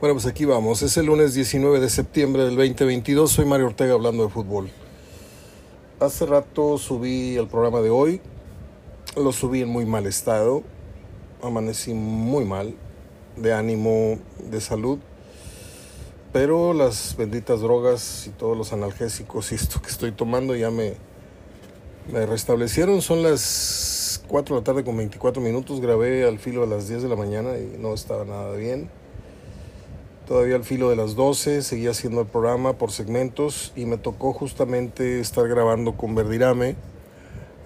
Bueno, pues aquí vamos. Es el lunes 19 de septiembre del 2022. Soy Mario Ortega hablando de fútbol. Hace rato subí el programa de hoy. Lo subí en muy mal estado. Amanecí muy mal, de ánimo, de salud. Pero las benditas drogas y todos los analgésicos y esto que estoy tomando ya me, me restablecieron. Son las 4 de la tarde con 24 minutos. Grabé al filo de las 10 de la mañana y no estaba nada bien todavía al filo de las 12, seguía haciendo el programa por segmentos y me tocó justamente estar grabando con Verdirame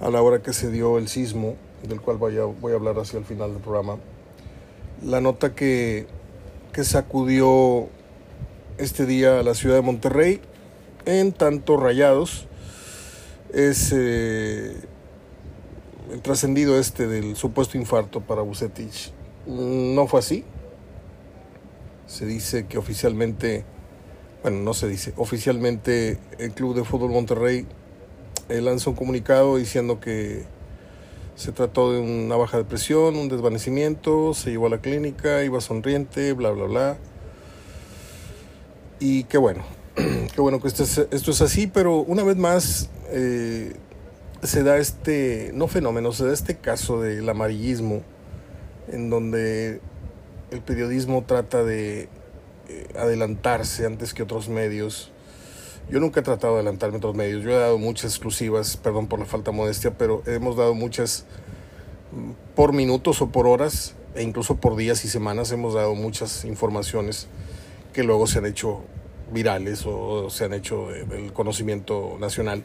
a la hora que se dio el sismo, del cual voy a, voy a hablar hacia el final del programa. La nota que, que sacudió este día a la ciudad de Monterrey, en tanto rayados, es eh, el trascendido este del supuesto infarto para Bucetich. No fue así, se dice que oficialmente, bueno, no se dice, oficialmente el Club de Fútbol Monterrey eh, lanzó un comunicado diciendo que se trató de una baja de presión, un desvanecimiento, se llevó a la clínica, iba sonriente, bla, bla, bla. Y qué bueno, qué bueno que esto es, esto es así, pero una vez más eh, se da este, no fenómeno, se da este caso del amarillismo, en donde el periodismo trata de eh, adelantarse antes que otros medios. Yo nunca he tratado de adelantarme a otros medios. Yo he dado muchas exclusivas, perdón por la falta de modestia, pero hemos dado muchas mm, por minutos o por horas, e incluso por días y semanas hemos dado muchas informaciones que luego se han hecho virales o se han hecho del conocimiento nacional.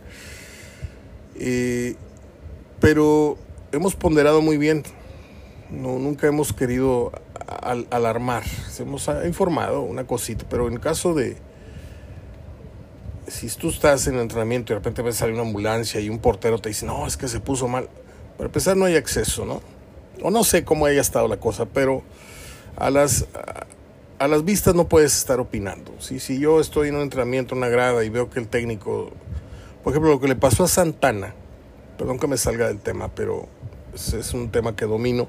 Eh, pero hemos ponderado muy bien. No, nunca hemos querido al, alarmar. Se hemos informado una cosita, pero en caso de si tú estás en el entrenamiento y de repente ves salir una ambulancia y un portero te dice, no, es que se puso mal. Para empezar, no hay acceso, ¿no? O no sé cómo haya estado la cosa, pero a las, a, las vistas no puedes estar opinando. ¿sí? Si yo estoy en un entrenamiento, una grada, y veo que el técnico, por ejemplo, lo que le pasó a Santana, perdón que me salga del tema, pero es un tema que domino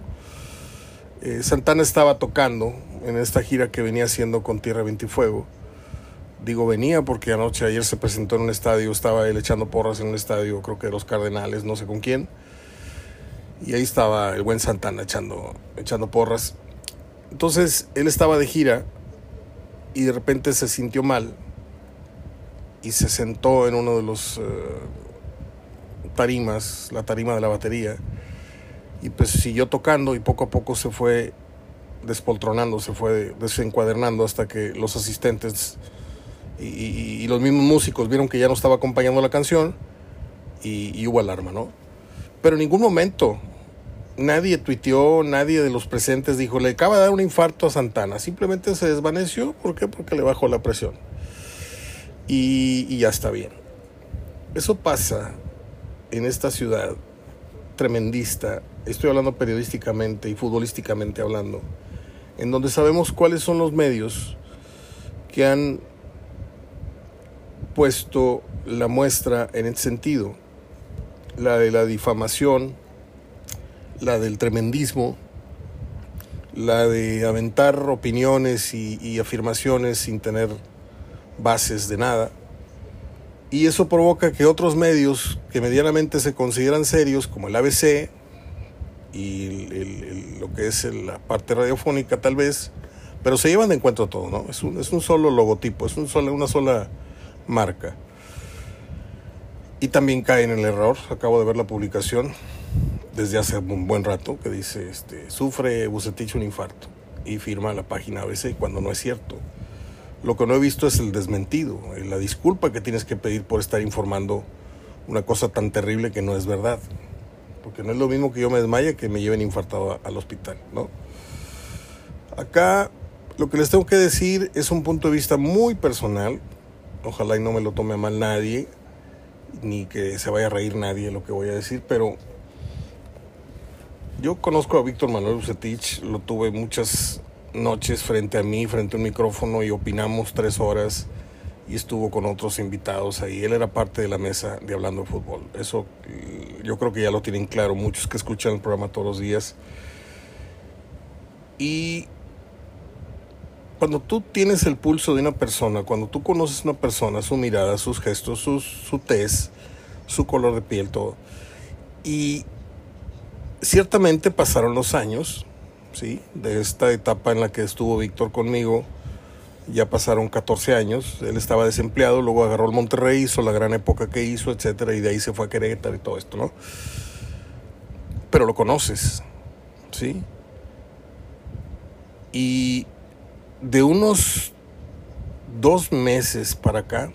eh, Santana estaba tocando en esta gira que venía haciendo con Tierra, Viento y Fuego. Digo venía porque anoche, ayer se presentó en un estadio, estaba él echando porras en un estadio, creo que de los Cardenales, no sé con quién. Y ahí estaba el buen Santana echando, echando porras. Entonces él estaba de gira y de repente se sintió mal y se sentó en uno de los eh, tarimas, la tarima de la batería y pues siguió tocando y poco a poco se fue despoltronando, se fue desencuadernando hasta que los asistentes y, los mismos músicos vieron que ya no estaba acompañando la canción y, hubo alarma, ¿no? Pero en ningún momento nadie tuiteó, nadie de los presentes dijo, le acaba de dar un infarto a Santana, simplemente se desvaneció, ¿por qué? Porque le bajó la presión. Y, y ya está bien. Eso pasa en esta ciudad tremendista, estoy hablando periodísticamente y futbolísticamente hablando, en donde sabemos cuáles son los medios que han puesto la muestra en ese sentido, la de la difamación, la del tremendismo, la de aventar opiniones y, y afirmaciones sin tener bases de nada, y eso provoca que otros medios que medianamente se consideran serios, como el ABC y lo que es la parte radiofónica tal vez, pero se llevan de encuentro todo, ¿no? Es un, es un solo logotipo, es un solo, una sola marca. Y también caen en el error, acabo de ver la publicación desde hace un buen rato que dice, este, sufre Bucetich un infarto y firma la página ABC cuando no es cierto. Lo que no he visto es el desmentido, eh, la disculpa que tienes que pedir por estar informando una cosa tan terrible que no es verdad. Porque no es lo mismo que yo me desmaye que me lleven infartado al hospital, ¿no? Acá lo que les tengo que decir es un punto de vista muy personal. Ojalá y no me lo tome mal nadie, ni que se vaya a reír nadie lo que voy a decir, pero yo conozco a Víctor Manuel Ucetich, lo tuve muchas noches frente a mí, frente a un micrófono y opinamos tres horas y estuvo con otros invitados ahí. Él era parte de la mesa de Hablando de Fútbol. Eso yo creo que ya lo tienen claro muchos que escuchan el programa todos los días. Y cuando tú tienes el pulso de una persona, cuando tú conoces una persona, su mirada, sus gestos, su, su tez, su color de piel, todo. Y ciertamente pasaron los años, ¿sí? De esta etapa en la que estuvo Víctor conmigo, ya pasaron 14 años, él estaba desempleado, luego agarró el Monterrey, hizo la gran época que hizo, etcétera, y de ahí se fue a Querétaro y todo esto, ¿no? Pero lo conoces, ¿sí? Y de unos dos meses para acá,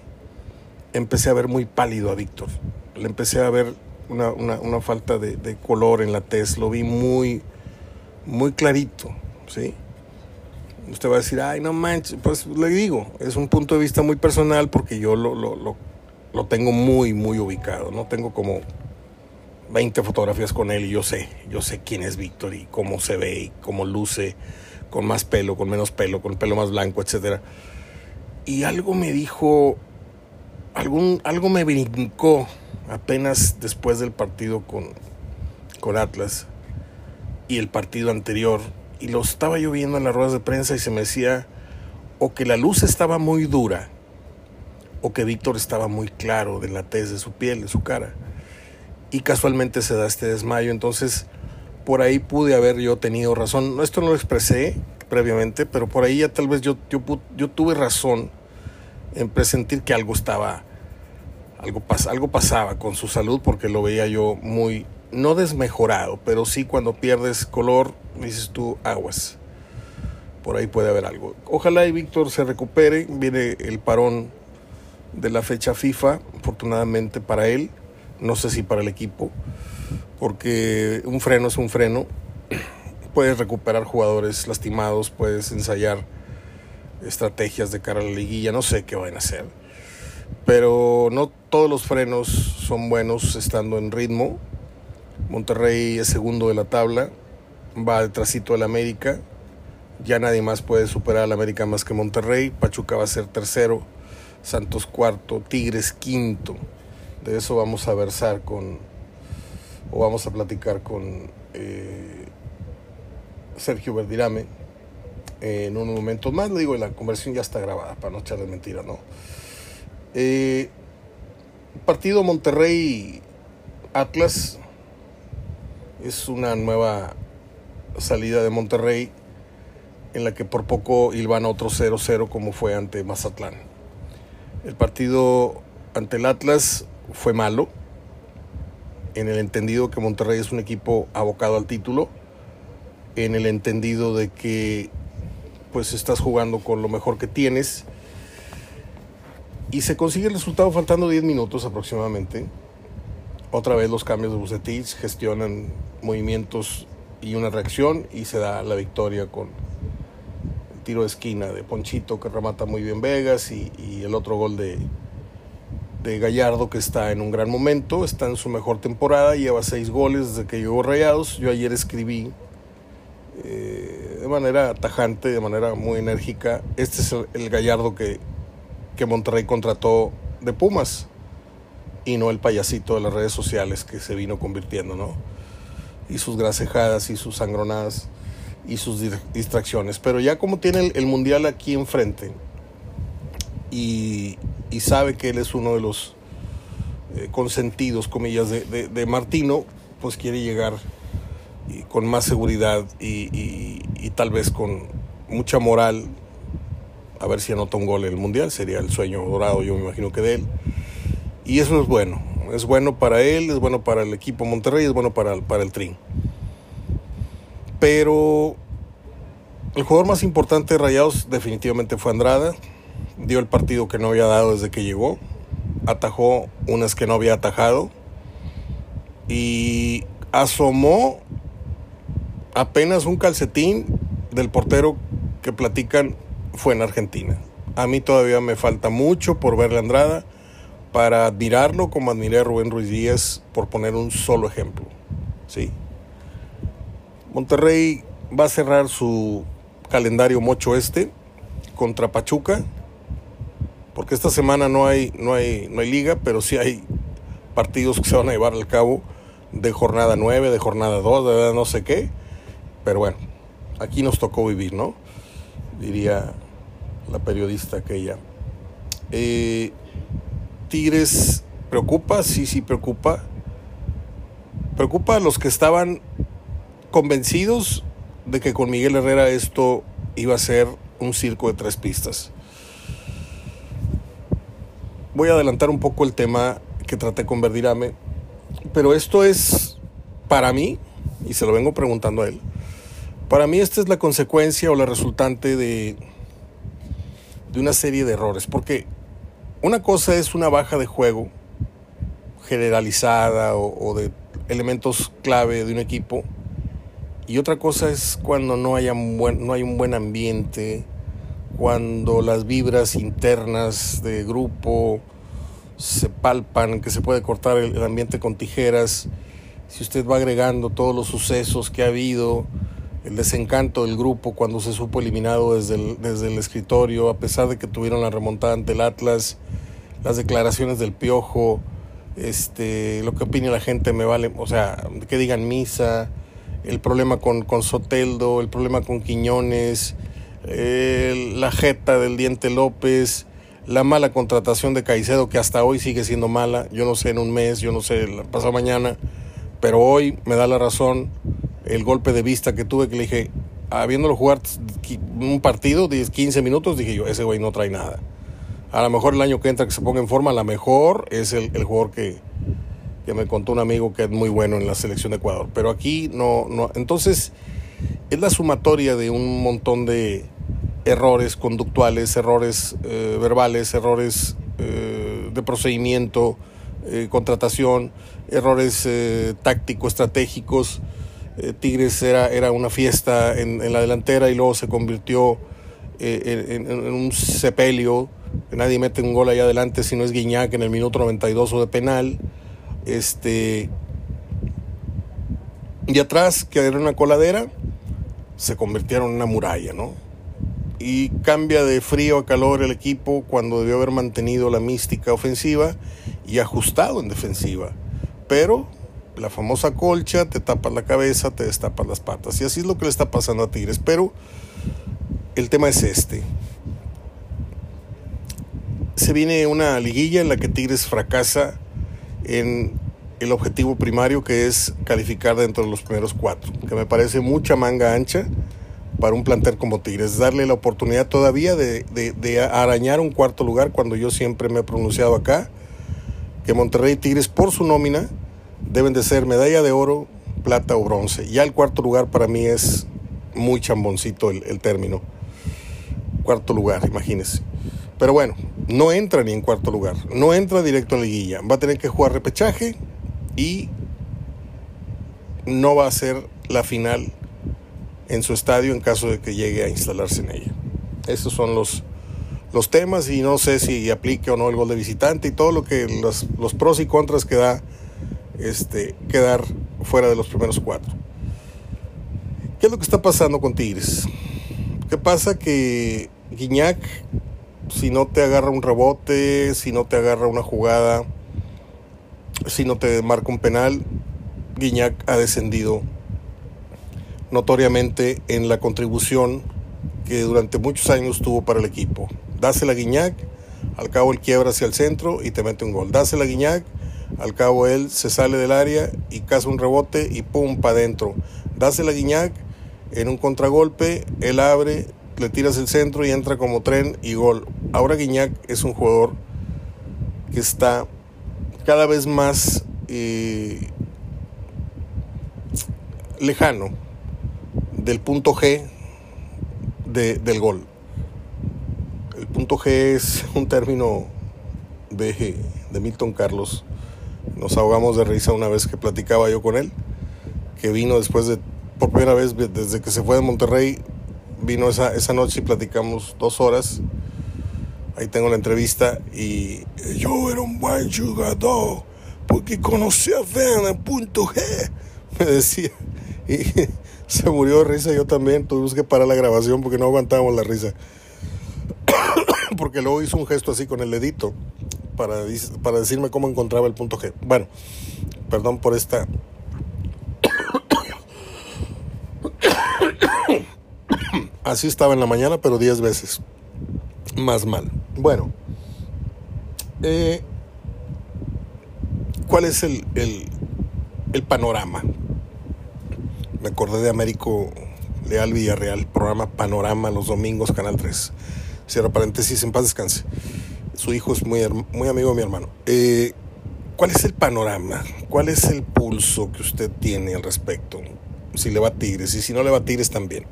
empecé a ver muy pálido a Víctor. Le empecé a ver una, una, falta de, de, color en la tez, lo vi muy, muy clarito, ¿sí? Usted va a decir, ay, no manches, pues le digo, es un punto de vista muy personal porque yo lo, lo, lo, lo tengo muy, muy ubicado, ¿no? Tengo como 20 fotografías con él y yo sé, yo sé quién es Víctor y cómo se ve y cómo luce con más pelo, con menos pelo, con pelo más blanco, etc. Y algo me dijo, algún, algo me brincó apenas después del partido con, con Atlas y el partido anterior. Y lo estaba yo viendo en las ruedas de prensa y se me decía o que la luz estaba muy dura o que Víctor estaba muy claro de la tez de su piel, de su cara. Y casualmente se da este desmayo. Entonces por ahí pude haber yo tenido razón. Esto no lo expresé previamente, pero por ahí ya tal vez yo, yo, yo tuve razón en presentir que algo estaba, algo, pas, algo pasaba con su salud porque lo veía yo muy, no desmejorado, pero sí cuando pierdes color, dices tú, aguas. Por ahí puede haber algo. Ojalá y Víctor se recupere. Viene el parón de la fecha FIFA, afortunadamente para él, no sé si para el equipo porque un freno es un freno. Puedes recuperar jugadores lastimados, puedes ensayar estrategias de cara a la liguilla, no sé qué van a hacer. Pero no todos los frenos son buenos estando en ritmo. Monterrey es segundo de la tabla, va detrásito del América. Ya nadie más puede superar al América más que Monterrey. Pachuca va a ser tercero, Santos cuarto, Tigres quinto. De eso vamos a versar con o vamos a platicar con eh, Sergio Verdirame en unos momentos más. Le digo, la conversión ya está grabada, para no echarle mentira, ¿no? Eh, partido Monterrey-Atlas es una nueva salida de Monterrey en la que por poco a otro 0-0 como fue ante Mazatlán. El partido ante el Atlas fue malo, en el entendido que Monterrey es un equipo abocado al título, en el entendido de que pues estás jugando con lo mejor que tienes y se consigue el resultado faltando 10 minutos aproximadamente. Otra vez los cambios de Bucetich gestionan movimientos y una reacción y se da la victoria con el tiro de esquina de Ponchito que remata muy bien Vegas y, el otro gol de, de Gallardo que está en un gran momento, está en su mejor temporada, lleva seis goles desde que llegó Rayados. Yo ayer escribí eh, de manera tajante, de manera muy enérgica, este es el, Gallardo que, que Monterrey contrató de Pumas y no el payasito de las redes sociales que se vino convirtiendo, ¿no? Y sus grasejadas y sus sangronadas y sus distracciones. Pero ya como tiene el Mundial aquí enfrente y, y sabe que él es uno de los eh, consentidos, comillas, de, de, Martino, pues quiere llegar y con más seguridad y, y, tal vez con mucha moral a ver si anota un gol en el Mundial, sería el sueño dorado, yo me imagino que de él. Y eso es bueno, es bueno para él, es bueno para el equipo Monterrey, es bueno para, para el Trin. Pero el jugador más importante de Rayados definitivamente fue Andrada. Dio el partido que no había dado desde que llegó, atajó unas que no había atajado. Y asomó apenas un calcetín del portero que platican fue en Argentina. A mí todavía me falta mucho por verle a Andrada para admirarlo como admiré a Rubén Ruiz Díaz por poner un solo ejemplo. ¿sí? Monterrey va a cerrar su calendario mocho este contra Pachuca porque esta semana no hay, no hay, no hay liga, pero sí hay partidos que se van a llevar al cabo de jornada 9, de jornada 2, de no sé qué. Pero bueno, aquí nos tocó vivir, ¿no? Diría la periodista aquella. Eh, Tigres preocupa, sí, sí preocupa. Preocupa a los que estaban convencidos de que con Miguel Herrera esto iba a ser un circo de tres pistas. Voy a adelantar un poco el tema que traté con Verdirame, pero esto es para mí, y se lo vengo preguntando a él, para mí esta es la consecuencia o la resultante de, de una serie de errores, porque una cosa es una baja de juego generalizada o, de elementos clave de un equipo, y otra cosa es cuando no, haya no hay un buen ambiente, cuando las vibras internas de grupo se palpan, que se puede cortar el, ambiente con tijeras, si usted va agregando todos los sucesos que ha habido, el desencanto del grupo cuando se supo eliminado desde el, desde el escritorio, a pesar de que tuvieron la remontada ante el Atlas, las declaraciones del Piojo, este, lo que opine la gente me vale, o sea, que digan misa, el problema con, con Soteldo, el problema con Quiñones, la jeta del Diente López, la mala contratación de Caicedo, que hasta hoy sigue siendo mala, yo no sé en un mes, yo no sé, pasado mañana, pero hoy me da la razón el golpe de vista que tuve, que le dije, habiéndolo jugar un partido, 10, 15 minutos, dije yo, ese güey no trae nada. A lo mejor el año que entra que se ponga en forma, a lo mejor es el, el jugador que, que me contó un amigo que es muy bueno en la selección de Ecuador. Pero aquí no, no. Entonces, es la sumatoria de un montón de errores conductuales, errores eh, verbales, errores eh, de procedimiento, eh, contratación, errores tácticos, estratégicos. Tigres era, era una fiesta en, la delantera y luego se convirtió en, en, un sepelio. Nadie mete un gol allá adelante si no es Guiñac en el minuto 92 o de penal. Este, y atrás, que era una coladera, se convirtieron en una muralla, ¿no? Y cambia de frío a calor el equipo cuando debió haber mantenido la mística ofensiva y ajustado en defensiva. Pero la famosa colcha, te tapas la cabeza, te destapas las patas. Y así es lo que le está pasando a Tigres. Pero el tema es este. Se viene una liguilla en la que Tigres fracasa en el objetivo primario que es calificar dentro de los primeros cuatro, que me parece mucha manga ancha para un plantel como Tigres, darle la oportunidad todavía de, de, arañar un cuarto lugar cuando yo siempre me he pronunciado acá, que Monterrey Tigres por su nómina deben de ser medalla de oro, plata o bronce. Ya el cuarto lugar para mí es muy chamboncito el, término. Cuarto lugar, imagínense. Pero bueno, no entra ni en cuarto lugar, no entra directo en liguilla, va a tener que jugar repechaje y no va a ser la final en su estadio en caso de que llegue a instalarse en ella. Esos son los, los temas y no sé si aplique o no el gol de visitante y todo lo que los, los pros y contras que da este, quedar fuera de los primeros cuatro. ¿Qué es lo que está pasando con Tigres? ¿Qué pasa? Que Guiñac si no te agarra un rebote, si no te agarra una jugada, si no te marca un penal, Guiñac ha descendido notoriamente en la contribución que durante muchos años tuvo para el equipo. Dásela a Guiñac, al cabo él quiebra hacia el centro y te mete un gol. Dásela a Guiñac, al cabo él se sale del área y caza un rebote y pum, para adentro. Dásela a Guiñac, en un contragolpe, él abre, le tiras el centro y entra como tren y gol. Ahora Guiñac es un jugador que está cada vez más eh, lejano del punto G del gol. El punto G es un término de, de Milton Carlos. Nos ahogamos de risa una vez que platicaba yo con él, que vino después de, por primera vez desde que se fue de Monterrey, vino esa, esa noche y platicamos dos horas. Ahí tengo la entrevista y yo era un buen jugador porque conocía bien el punto G, me decía. Y se murió de risa, yo también tuvimos que parar la grabación porque no aguantábamos la risa. porque luego hizo un gesto así con el dedito para, para decirme cómo encontraba el punto G. Bueno, perdón por esta Así estaba en la mañana, pero 10 veces. más mal. Bueno, eh, ¿cuál es el, el, panorama? Me acordé de Américo Leal Villarreal, programa Panorama los domingos, Canal 3. Cierra paréntesis, en paz descanse. Su hijo es muy, muy amigo de mi hermano. Eh, ¿Cuál es el panorama? ¿Cuál es el pulso que usted tiene al respecto? Si le va a Tigres y si no le va a Tigres también.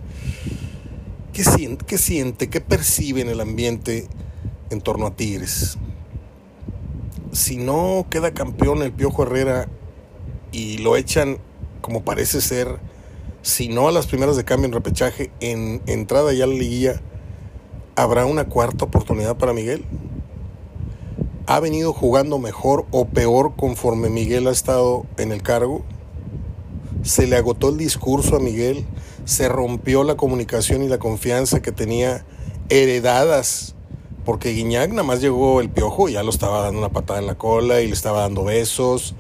¿Qué siente, qué percibe en el ambiente en torno a Tigres? Si no queda campeón el Piojo Herrera y lo echan como parece ser, si no a las primeras de cambio en repechaje, en entrada ya a la liguilla, ¿habrá una cuarta oportunidad para Miguel? ¿Ha venido jugando mejor o peor conforme Miguel ha estado en el cargo? ¿Se le agotó el discurso a Miguel? ¿Se rompió la comunicación y la confianza que tenía heredadas? Porque Guiñac nada más llegó el piojo y ya lo estaba dando una patada en la cola y le estaba dando besos.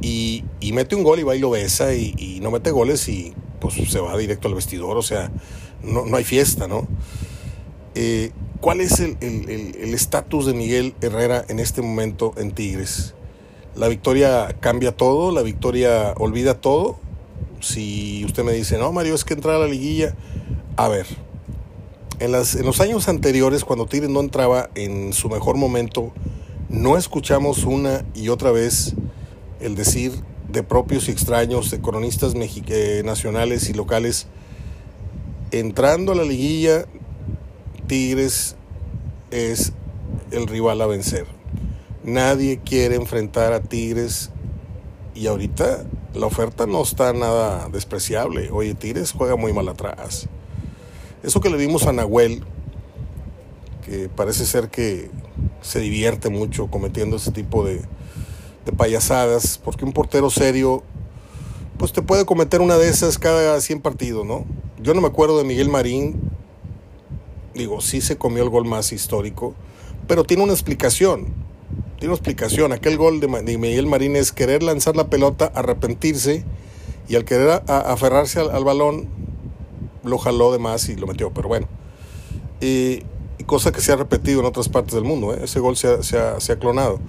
Y, mete un gol y va y lo besa y, no mete goles y pues se va directo al vestidor. O sea, no, no hay fiesta, ¿no? Eh, ¿Cuál es el estatus de Miguel Herrera en este momento en Tigres? ¿La victoria cambia todo? ¿La victoria olvida todo? Si usted me dice, no, Mario, es que entrar a la liguilla. A ver, en, las, en los años anteriores, cuando Tigres no entraba en su mejor momento, no escuchamos una y otra vez el decir de propios y extraños, de cronistas eh, nacionales y locales, entrando a la liguilla Tigres es el rival a vencer. Nadie quiere enfrentar a Tigres y ahorita la oferta no está nada despreciable. Oye, Tigres juega muy mal atrás. Eso que le vimos a Nahuel, que parece ser que se divierte mucho cometiendo ese tipo de, de payasadas, porque un portero serio, pues te puede cometer una de esas cada 100 partidos, ¿no? Yo no me acuerdo de Miguel Marín Digo, sí se comió el gol más histórico, pero tiene una explicación. Tiene una explicación. Aquel gol de, Miguel Marín es querer lanzar la pelota, arrepentirse y al querer aferrarse al, balón, lo jaló de más y lo metió. Pero bueno. Y, cosa que se ha repetido en otras partes del mundo. ¿eh? Ese gol se ha clonado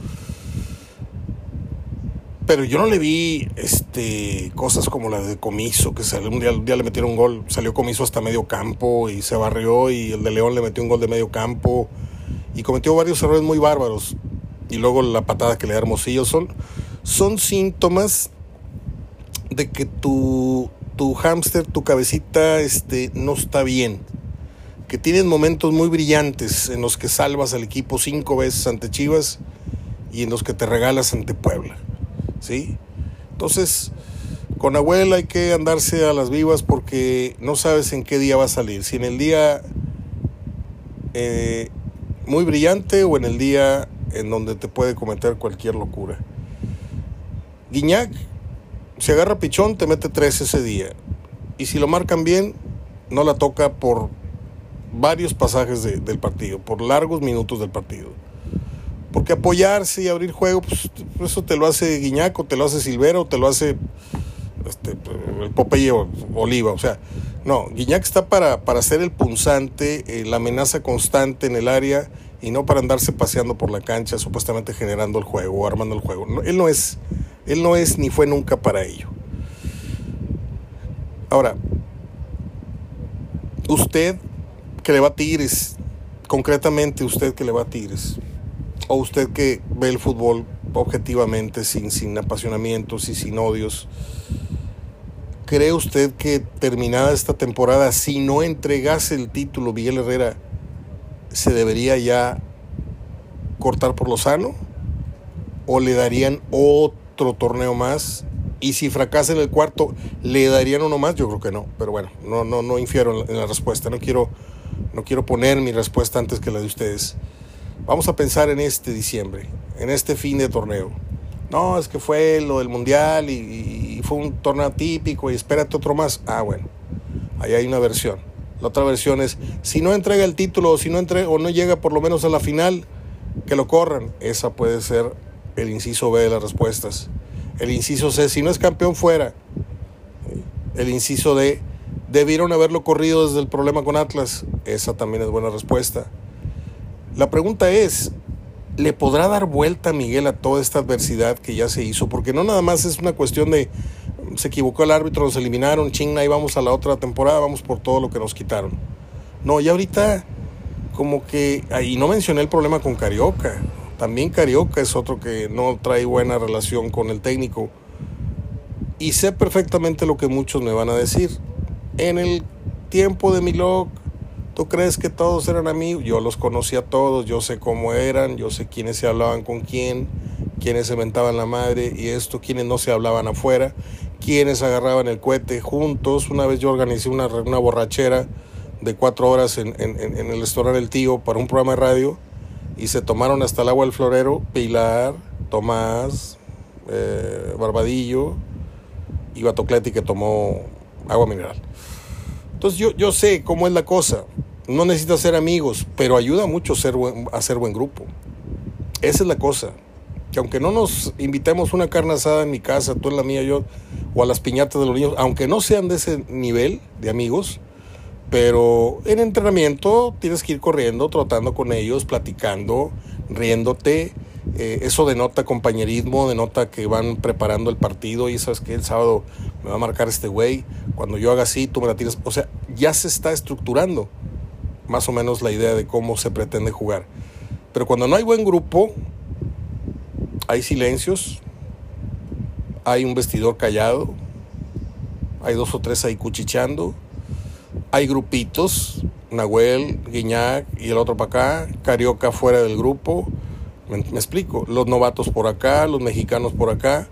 pero yo no le vi este cosas como la de Comiso, que salió un día, día le metieron un gol, salió Comiso hasta medio campo y se barrió y el de León le metió un gol de medio campo y cometió varios errores muy bárbaros. Y luego la patada que le da Hermosillo son, son síntomas de que tu, tu hámster, tu cabecita este, no está bien. Que tienes momentos muy brillantes en los que salvas al equipo cinco veces ante Chivas y en los que te regalas ante Puebla. ¿Sí? Entonces, con abuela hay que andarse a las vivas porque no sabes en qué día va a salir. Si en el día eh, muy brillante o en el día en donde te puede cometer cualquier locura. Guiñac, si agarra pichón, te mete tres ese día. Y si lo marcan bien, no la toca por varios pasajes del partido, por largos minutos del partido. Porque apoyarse y abrir juego, pues eso te lo hace Guiñaco, te lo hace Silvero, te lo hace este, el Popeye Oliva. O sea, no, Guiñac está para, para ser el punzante, eh, la amenaza constante en el área y no para andarse paseando por la cancha, supuestamente generando el juego o armando el juego. él no es, él no es ni fue nunca para ello. Ahora, usted que le va a Tigres, concretamente usted que le va a Tigres, o usted que ve el fútbol objetivamente, sin, sin apasionamientos y sin odios, ¿cree usted que terminada esta temporada, si no entregase el título Miguel Herrera, se debería ya cortar por lo sano? ¿O le darían otro torneo más? Y si fracasa en el cuarto, ¿le darían uno más? Yo creo que no, pero bueno, no, no, no infiero en la respuesta, no quiero, no quiero poner mi respuesta antes que la de ustedes. Vamos a pensar en este diciembre, en este fin de torneo. No, es que fue lo del mundial y, fue un torneo típico y espérate otro más. Ah, bueno, ahí hay una versión. La otra versión es, si no entrega el título o si no entrega, o no llega por lo menos a la final, que lo corran. Esa puede ser el inciso B de las respuestas. El inciso C, si no es campeón fuera. El inciso D, debieron haberlo corrido desde el problema con Atlas. Esa también es buena respuesta. La pregunta es, ¿le podrá dar vuelta Miguel a toda esta adversidad que ya se hizo? Porque no nada más es una cuestión de se equivocó el árbitro, nos eliminaron, ching, y vamos a la otra temporada, vamos por todo lo que nos quitaron. No, ya ahorita como que, ahí no mencioné el problema con Carioca, también Carioca es otro que no trae buena relación con el técnico. Y sé perfectamente lo que muchos me van a decir. En el tiempo de Milok, ¿tú crees que todos eran amigos? Yo los conocía a todos, yo sé cómo eran, yo sé quiénes se hablaban con quién, quiénes se mentaban la madre y esto, quiénes no se hablaban afuera, quiénes agarraban el cohete juntos. Una vez yo organicé una, una borrachera de cuatro horas en, en, en el restaurante El Tío para un programa de radio y se tomaron hasta el agua del florero Pilar, Tomás, eh, Barbadillo y Batocleti que tomó agua mineral. Entonces yo, yo sé cómo es la cosa. No necesitas ser amigos, pero ayuda mucho ser buen, a ser buen grupo. Esa es la cosa. Que aunque no nos invitemos una carne asada en mi casa, tú en la mía, yo, o a las piñatas de los niños, aunque no sean de ese nivel de amigos, pero en entrenamiento tienes que ir corriendo, trotando con ellos, platicando, riéndote. Eh, eso denota compañerismo, denota que van preparando el partido y sabes que el sábado me va a marcar este güey. Cuando yo haga así, tú me la tienes. O sea, ya se está estructurando más o menos la idea de cómo se pretende jugar. Pero cuando no hay buen grupo, hay silencios, hay un vestidor callado, hay dos o tres ahí cuchicheando hay grupitos, Nahuel, Guiñac y el otro para acá, Carioca fuera del grupo, me, explico, los novatos por acá, los mexicanos por acá,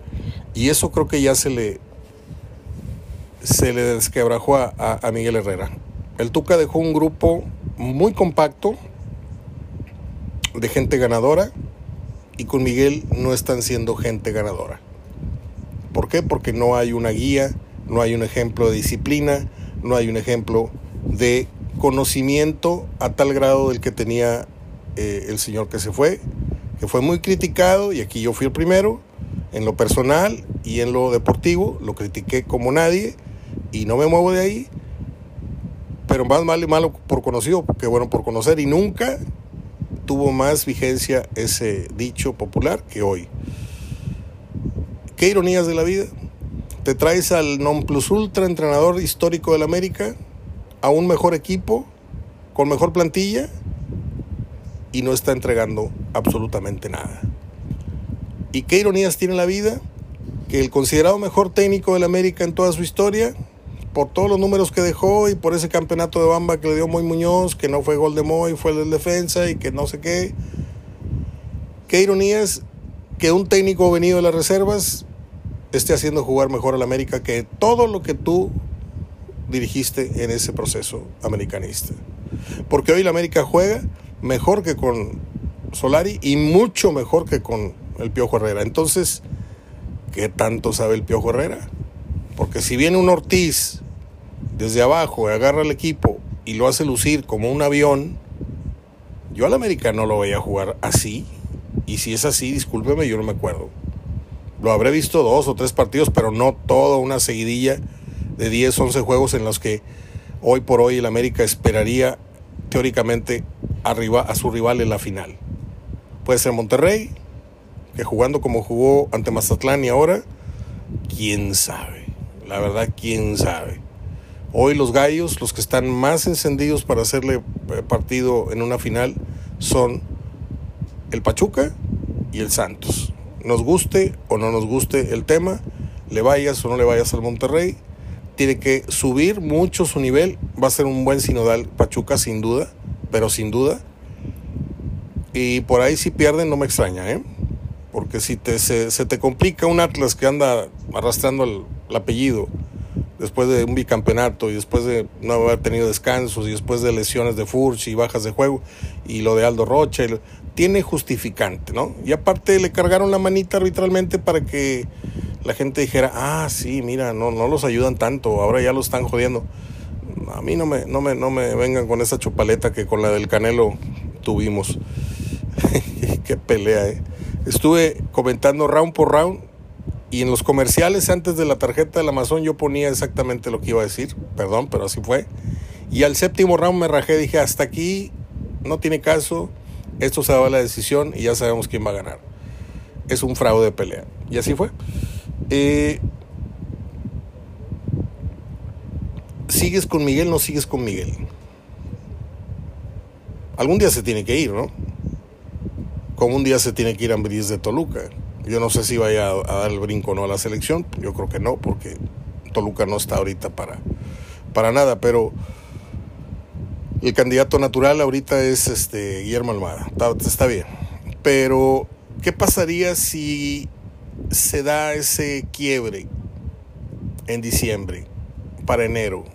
y eso creo que ya se le, se le desquebrajó a Miguel Herrera. El Tuca dejó un grupo muy compacto de gente ganadora y con Miguel no están siendo gente ganadora. ¿Por qué? Porque no hay una guía, no hay un ejemplo de disciplina, no hay un ejemplo de conocimiento a tal grado del que tenía eh, el señor que se fue, fue muy criticado, y aquí yo fui el primero, en lo personal y en lo deportivo, lo critiqué como nadie, y no me muevo de ahí, pero más y malo por conocido que bueno por conocer, y nunca tuvo más vigencia ese dicho popular que hoy. Qué ironías de la vida. Te traes al non plus ultra entrenador histórico del América, a un mejor equipo, con mejor plantilla, y no está entregando absolutamente nada. ¿Y qué ironías tiene la vida? Que el considerado mejor técnico del América en toda su historia, por todos los números que dejó y por ese campeonato de Bamba que le dio Moy Muñoz, que no fue gol de Moy, fue el del defensa y que no sé qué. Qué ironías que un técnico venido de las reservas esté haciendo jugar mejor al América que todo lo que tú dirigiste en ese proceso americanista. Porque hoy la América juega mejor que con Solari y mucho mejor que con el Piojo Herrera. Entonces, ¿qué tanto sabe el Piojo Herrera? Porque si viene un Ortiz desde abajo y agarra al equipo y lo hace lucir como un avión, yo al América no lo voy a jugar así. Y si es así, discúlpeme, yo no me acuerdo. Lo habré visto dos o tres partidos, pero no toda una seguidilla de 10, 11 juegos en los que hoy por hoy el América esperaría teóricamente arriba a su rival en la final. Puede ser Monterrey, que jugando como jugó ante Mazatlán y ahora, quién sabe. La verdad, quién sabe. Hoy los gallos, los que están más encendidos para hacerle eh, partido en una final, son el Pachuca y el Santos nos guste o no nos guste el tema, le vayas o no le vayas al Monterrey, tiene que subir mucho su nivel. Va a ser un buen sinodal Pachuca, sin duda, pero sin duda. Y por ahí si pierden no me extraña, ¿eh? Porque si te, se, te complica un Atlas que anda arrastrando el, el, apellido después de un bicampeonato y después de no haber tenido descansos y después de lesiones de Furch y bajas de juego y lo de Aldo Rocha, tiene justificante, ¿no? Y aparte le cargaron la manita arbitralmente para que la gente dijera, ah, sí, mira, no, no los ayudan tanto, ahora ya lo están jodiendo. A mí no me, no me, no me vengan con esa chupaleta que con la del Canelo tuvimos. Qué pelea, ¿eh? Estuve comentando round por round y en los comerciales antes de la tarjeta del Amazon yo ponía exactamente lo que iba a decir, perdón, pero así fue. Y al séptimo round me rajé, dije, hasta aquí no tiene caso, Esto se daba la decisión y ya sabemos quién va a ganar. Es un fraude de pelea. Y así fue. Eh, ¿Sigues con Miguel? No sigues con Miguel. Algún día se tiene que ir, ¿no? Como un día se tiene que ir a Ambriz de Toluca. Yo no sé si vaya a, dar el brinco o no a la selección. Yo creo que no, porque Toluca no está ahorita para, para nada. Pero el candidato natural ahorita es este Guillermo Almada. Está, está bien. Pero, ¿qué pasaría si se da ese quiebre en diciembre, para enero?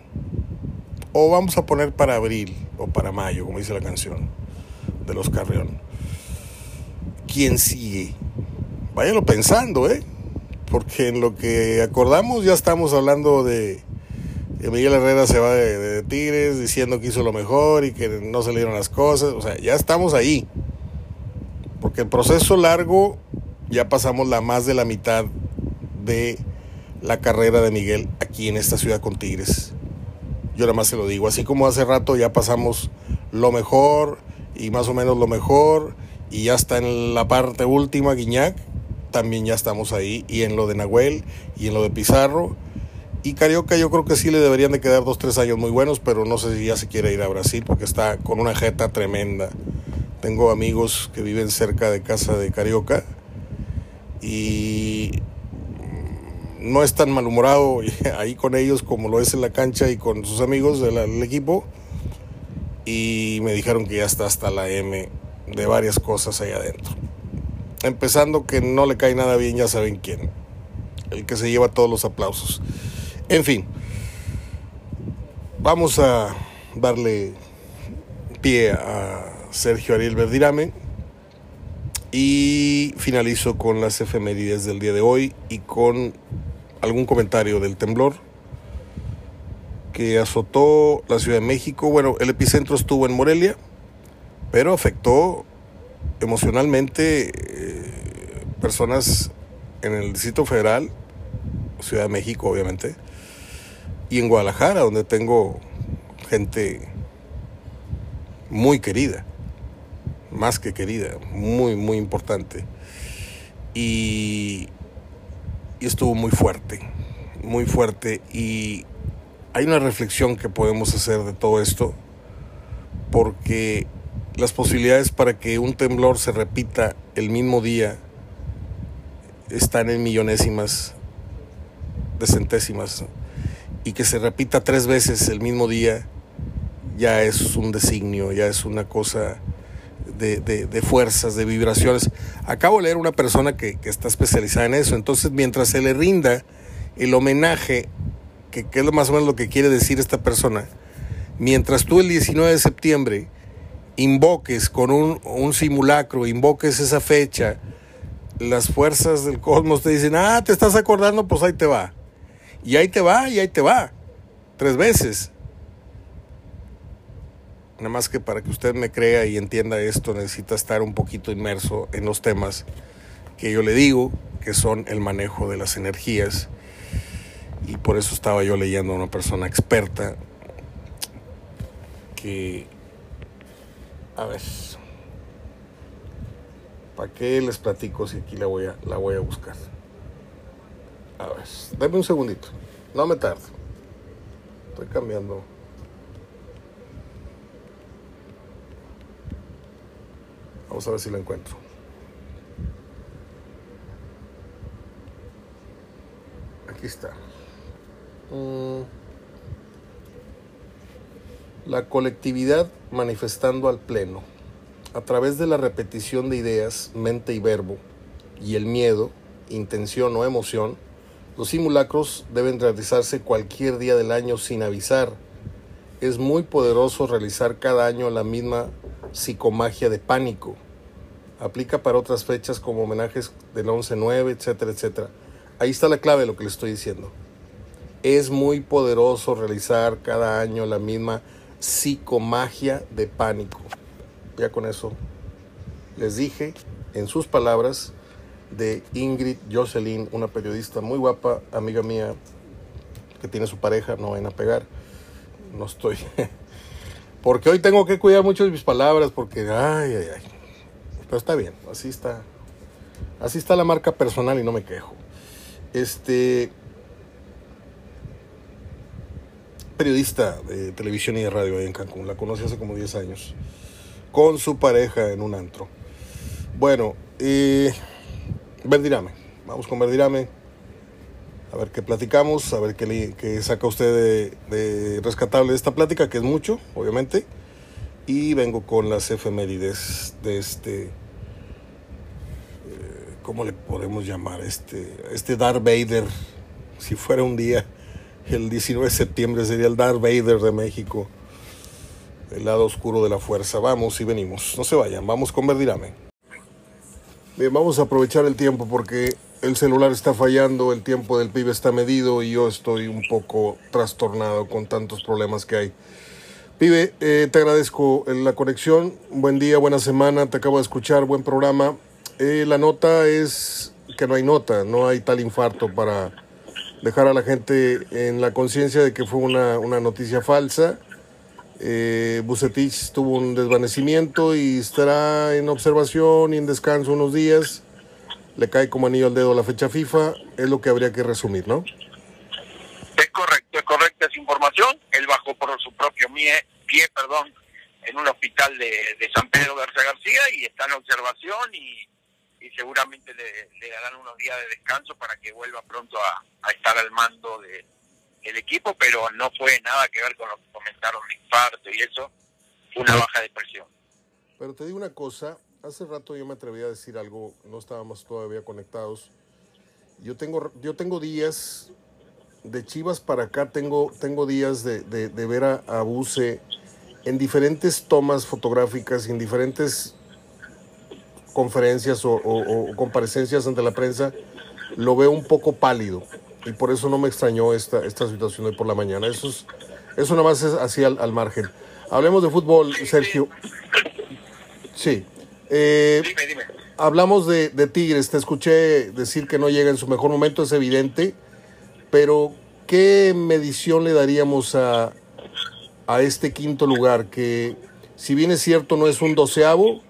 O vamos a poner para abril o para mayo, como dice la canción de los Carrión. ¿Quién sigue? Váyalo pensando, ¿eh? Porque en lo que acordamos ya estamos hablando de que Miguel Herrera se va de, de, Tigres diciendo que hizo lo mejor y que no se le dieron las cosas. O sea, ya estamos ahí. Porque el proceso largo ya pasamos la más de la mitad de la carrera de Miguel aquí en esta ciudad con Tigres. Yo nada más se lo digo. Así como hace rato ya pasamos lo mejor y más o menos lo mejor y ya está en la parte última Guiñac, también ya estamos ahí. Y en lo de Nahuel y en lo de Pizarro y Carioca yo creo que sí le deberían de quedar dos, tres años muy buenos, pero no sé si ya se quiere ir a Brasil porque está con una jeta tremenda. Tengo amigos que viven cerca de casa de Carioca y no es tan malhumorado ahí con ellos como lo es en la cancha y con sus amigos del, del equipo. Y me dijeron que ya está hasta la M de varias cosas ahí adentro. Empezando que no le cae nada bien, ya saben quién. El que se lleva todos los aplausos. En fin, vamos a darle pie a Sergio Ariel Verdirame y finalizo con las efemérides del día de hoy y con algún comentario del temblor que azotó la Ciudad de México. Bueno, el epicentro estuvo en Morelia, pero afectó emocionalmente eh, personas en el Distrito Federal, Ciudad de México obviamente, y en Guadalajara, donde tengo gente muy querida, más que querida, muy, muy importante. Y, y, estuvo muy fuerte, muy fuerte. Y hay una reflexión que podemos hacer de todo esto, porque las posibilidades para que un temblor se repita el mismo día están en millonésimas de centésimas y que se repita tres veces el mismo día ya es un designio, ya es una cosa de, de, de fuerzas, de vibraciones. Acabo de leer una persona que, que, está especializada en eso, entonces mientras se le rinda el homenaje, que, que es más o menos lo que quiere decir esta persona, mientras tú el 19 de septiembre invoques con un, un simulacro, invoques esa fecha, las fuerzas del cosmos te dicen, ah, te estás acordando, pues ahí te va. Y ahí te va, y ahí te va. Tres veces. Nada más que para que usted me crea y entienda esto, necesita estar un poquito inmerso en los temas que yo le digo, que son el manejo de las energías. Y por eso estaba yo leyendo a una persona experta que... A ver. ¿Para qué les platico si aquí la voy a, la voy a buscar? A ver, dame un segundito. No me tardo. Estoy cambiando. Vamos a ver si la encuentro. Aquí está. Mm. La colectividad manifestando al pleno. A través de la repetición de ideas, mente y verbo, y el miedo, intención o emoción, los simulacros deben realizarse cualquier día del año sin avisar. Es muy poderoso realizar cada año la misma psicomagia de pánico. Aplica para otras fechas como homenajes del 11-9, etcétera, etcétera. Ahí está la clave de lo que le estoy diciendo. Es muy poderoso realizar cada año la misma psicomagia de pánico. Ya con eso les dije, en sus palabras, de Ingrid Jocelyn, una periodista muy guapa, amiga mía, que tiene su pareja, no vayan a pegar. No estoy. porque hoy tengo que cuidar mucho de mis palabras, porque, ay, ay, ay. pero está bien, así está. Así está la marca personal y no me quejo. Este periodista de televisión y de radio ahí en Cancún, la conocí hace como 10 años, con su pareja en un antro. Bueno, eh, Verdirame, vamos con Verdirame, a ver qué platicamos, a ver qué, saca usted de, rescatable de esta plática, que es mucho, obviamente, y vengo con las efemérides de este, eh, ¿cómo le podemos llamar? Este, este Darth Vader, si fuera un día el 19 de septiembre sería el Darth Vader de México. El lado oscuro de la fuerza. Vamos y venimos. No se vayan. Vamos con Verdirame. Bien, vamos a aprovechar el tiempo porque el celular está fallando, el tiempo del pibe está medido y yo estoy un poco trastornado con tantos problemas que hay. Pibe, eh, te agradezco la conexión. Buen día, buena semana. Te acabo de escuchar. Buen programa. Eh, la nota es que no hay nota, no hay tal infarto para dejar a la gente en la conciencia de que fue una, una noticia falsa. Eh, Bucetich tuvo un desvanecimiento y estará en observación y en descanso unos días. Le cae como anillo al dedo la fecha FIFA, es lo que habría que resumir, ¿no? Es correcto, es correcta esa información. Él bajó por su propio pie, perdón, en un hospital de, de San Pedro García García y está en observación y y seguramente le, darán unos días de descanso para que vuelva pronto a, estar al mando de, del equipo, pero no fue nada que ver con lo que comentaron de infarto y eso, fue una baja de presión. Pero te digo una cosa, hace rato yo me atreví a decir algo, no estábamos todavía conectados. Yo tengo, yo tengo días de Chivas para acá, tengo, tengo días de, de, ver a, a Buse en diferentes tomas fotográficas en diferentes conferencias o, comparecencias ante la prensa, lo veo un poco pálido y por eso no me extrañó esta, esta situación hoy por la mañana. Eso, es, eso nada más es así al, margen. Hablemos de fútbol, Sergio. Sí. Eh, hablamos de, de, Tigres. Te escuché decir que no llega en su mejor momento, es evidente. Pero, ¿qué medición le daríamos a, a este quinto lugar? Que, si bien es cierto, no es un doceavo,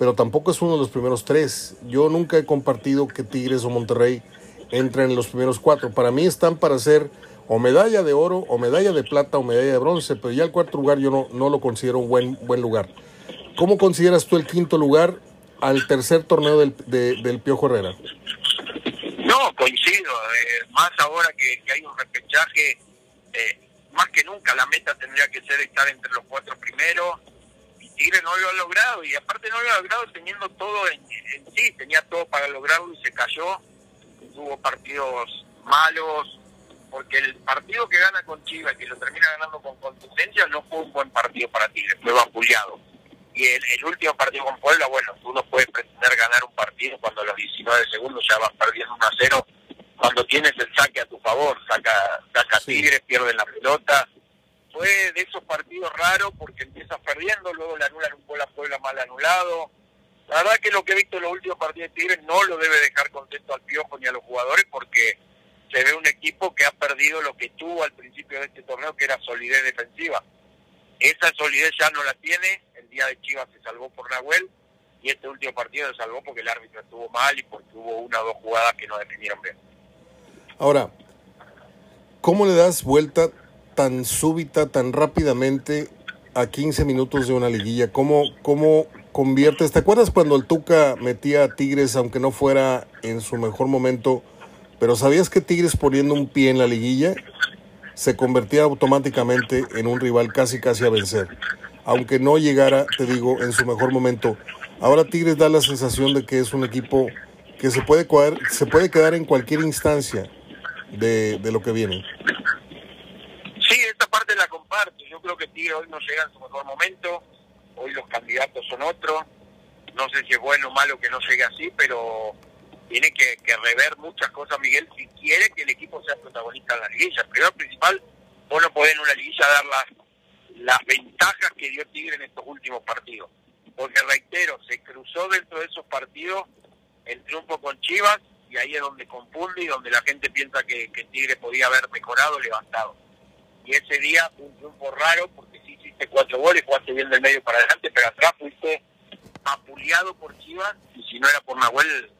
pero tampoco es uno de los primeros tres. Yo nunca he compartido que Tigres o Monterrey entren en los primeros cuatro. Para mí están para ser o medalla de oro, o medalla de plata, o medalla de bronce, pero ya el cuarto lugar yo no, lo considero un buen, buen lugar. ¿Cómo consideras tú el quinto lugar al tercer torneo del, del Piojo Herrera? No, coincido. Eh, más ahora que, hay un repechaje, eh, más que nunca la meta tendría que ser estar entre los cuatro primeros Tigre no lo ha logrado y aparte no lo ha logrado teniendo todo en, sí, tenía todo para lograrlo y se cayó, tuvo partidos malos, porque el partido que gana con Chivas, que lo termina ganando con contundencia, no fue un buen partido para Tigre, fue vapuleado. Y el, último partido con Puebla, bueno, tú no puedes pretender ganar un partido cuando a los 19 segundos ya vas perdiendo 1 a 0, cuando tienes el saque a tu favor, saca, saca Tigre, pierde la pelota, fue de esos partidos raros porque empiezas perdiendo, luego le anulan un gol a Puebla mal anulado. La verdad que lo que he visto en los últimos partidos de Tigres no lo debe dejar contento al Piojo ni a los jugadores porque se ve un equipo que ha perdido lo que tuvo al principio de este torneo, que era solidez defensiva. Esa solidez ya no la tiene, el día de Chivas se salvó por Nahuel y este último partido se salvó porque el árbitro estuvo mal y porque hubo una o dos jugadas que no definieron bien. Ahora, ¿cómo le das vuelta tan súbita, tan rápidamente a 15 minutos de una liguilla? ¿Cómo, cómo conviertes? ¿Te acuerdas cuando el Tuca metía a Tigres, aunque no fuera en su mejor momento, pero sabías que Tigres poniendo un pie en la liguilla se convertía automáticamente en un rival casi casi a vencer? Aunque no llegara, te digo, en su mejor momento. Ahora Tigres da la sensación de que es un equipo que se puede, se puede quedar en cualquier instancia de lo que viene. Sí, esta parte la comparto. Yo que Tigre hoy no llega en su mejor momento. Hoy los candidatos son otros. No sé si es bueno o malo que no llegue así, pero tiene que, rever muchas cosas, Miguel, si quiere que el equipo sea protagonista en la liguilla. Primero, principal, vos no podés en una liguilla dar las, las ventajas que dio Tigre en estos últimos partidos. Porque, reitero, se cruzó dentro de esos partidos el triunfo con Chivas y ahí es donde confunde y donde la gente piensa que, que Tigre podía haber mejorado, levantado y ese día fue un triunfo raro porque sí hiciste cuatro goles, jugaste bien del medio para adelante, pero atrás fuiste goleado por Chivas y si no era por Nahuel,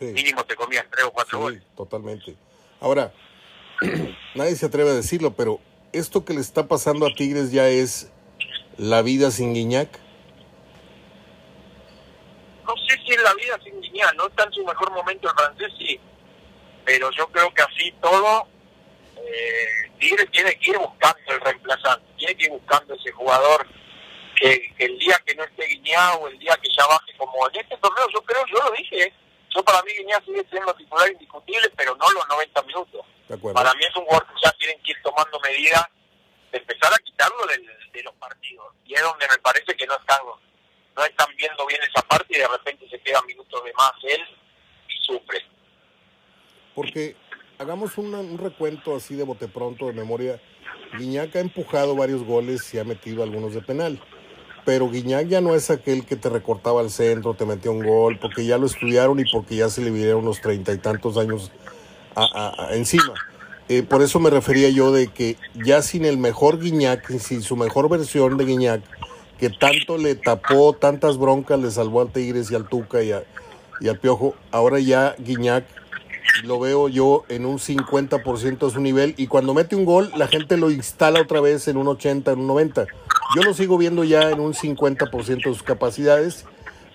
eh, mínimo te comías tres o cuatro goles. Totalmente. Ahora, nadie se atreve a decirlo, pero esto que le está pasando a Tigres ya es la vida sin Guiñac. No sé si es la vida sin Guiñac, no está en su mejor momento el francés, sí. Pero yo creo que así todo, eh, Tigres tiene que ir buscando el reemplazante, tiene que ir buscando ese jugador que, el día que no esté Guiñac o el día que ya baje como en este torneo, yo creo, yo lo dije, yo para mí Guiñac sigue siendo titular indiscutible, pero no los 90 minutos. Para mí es un jugador que ya tienen que ir tomando medidas de empezar a quitarlo de los partidos. Y es donde me parece que no están, no están viendo bien esa parte y de repente se quedan minutos de más él y sufre. Porque hagamos un recuento así de bote pronto, de memoria. Guiñac ha empujado varios goles y ha metido algunos de penal. Pero Guiñac ya no es aquel que te recortaba al centro, te metía un gol, porque ya lo estudiaron y porque ya se le vivieron unos treinta y tantos años encima. Eh, por eso me refería yo de que ya sin el mejor Guiñac, sin su mejor versión de Guiñac, que tanto le tapó, tantas broncas le salvó al Tigres y al Tuca y, y al Piojo, ahora ya Guiñac lo veo yo en un 50% de su nivel y cuando mete un gol la gente lo instala otra vez en un 80, en un 90. Yo lo sigo viendo ya en un 50% de sus capacidades.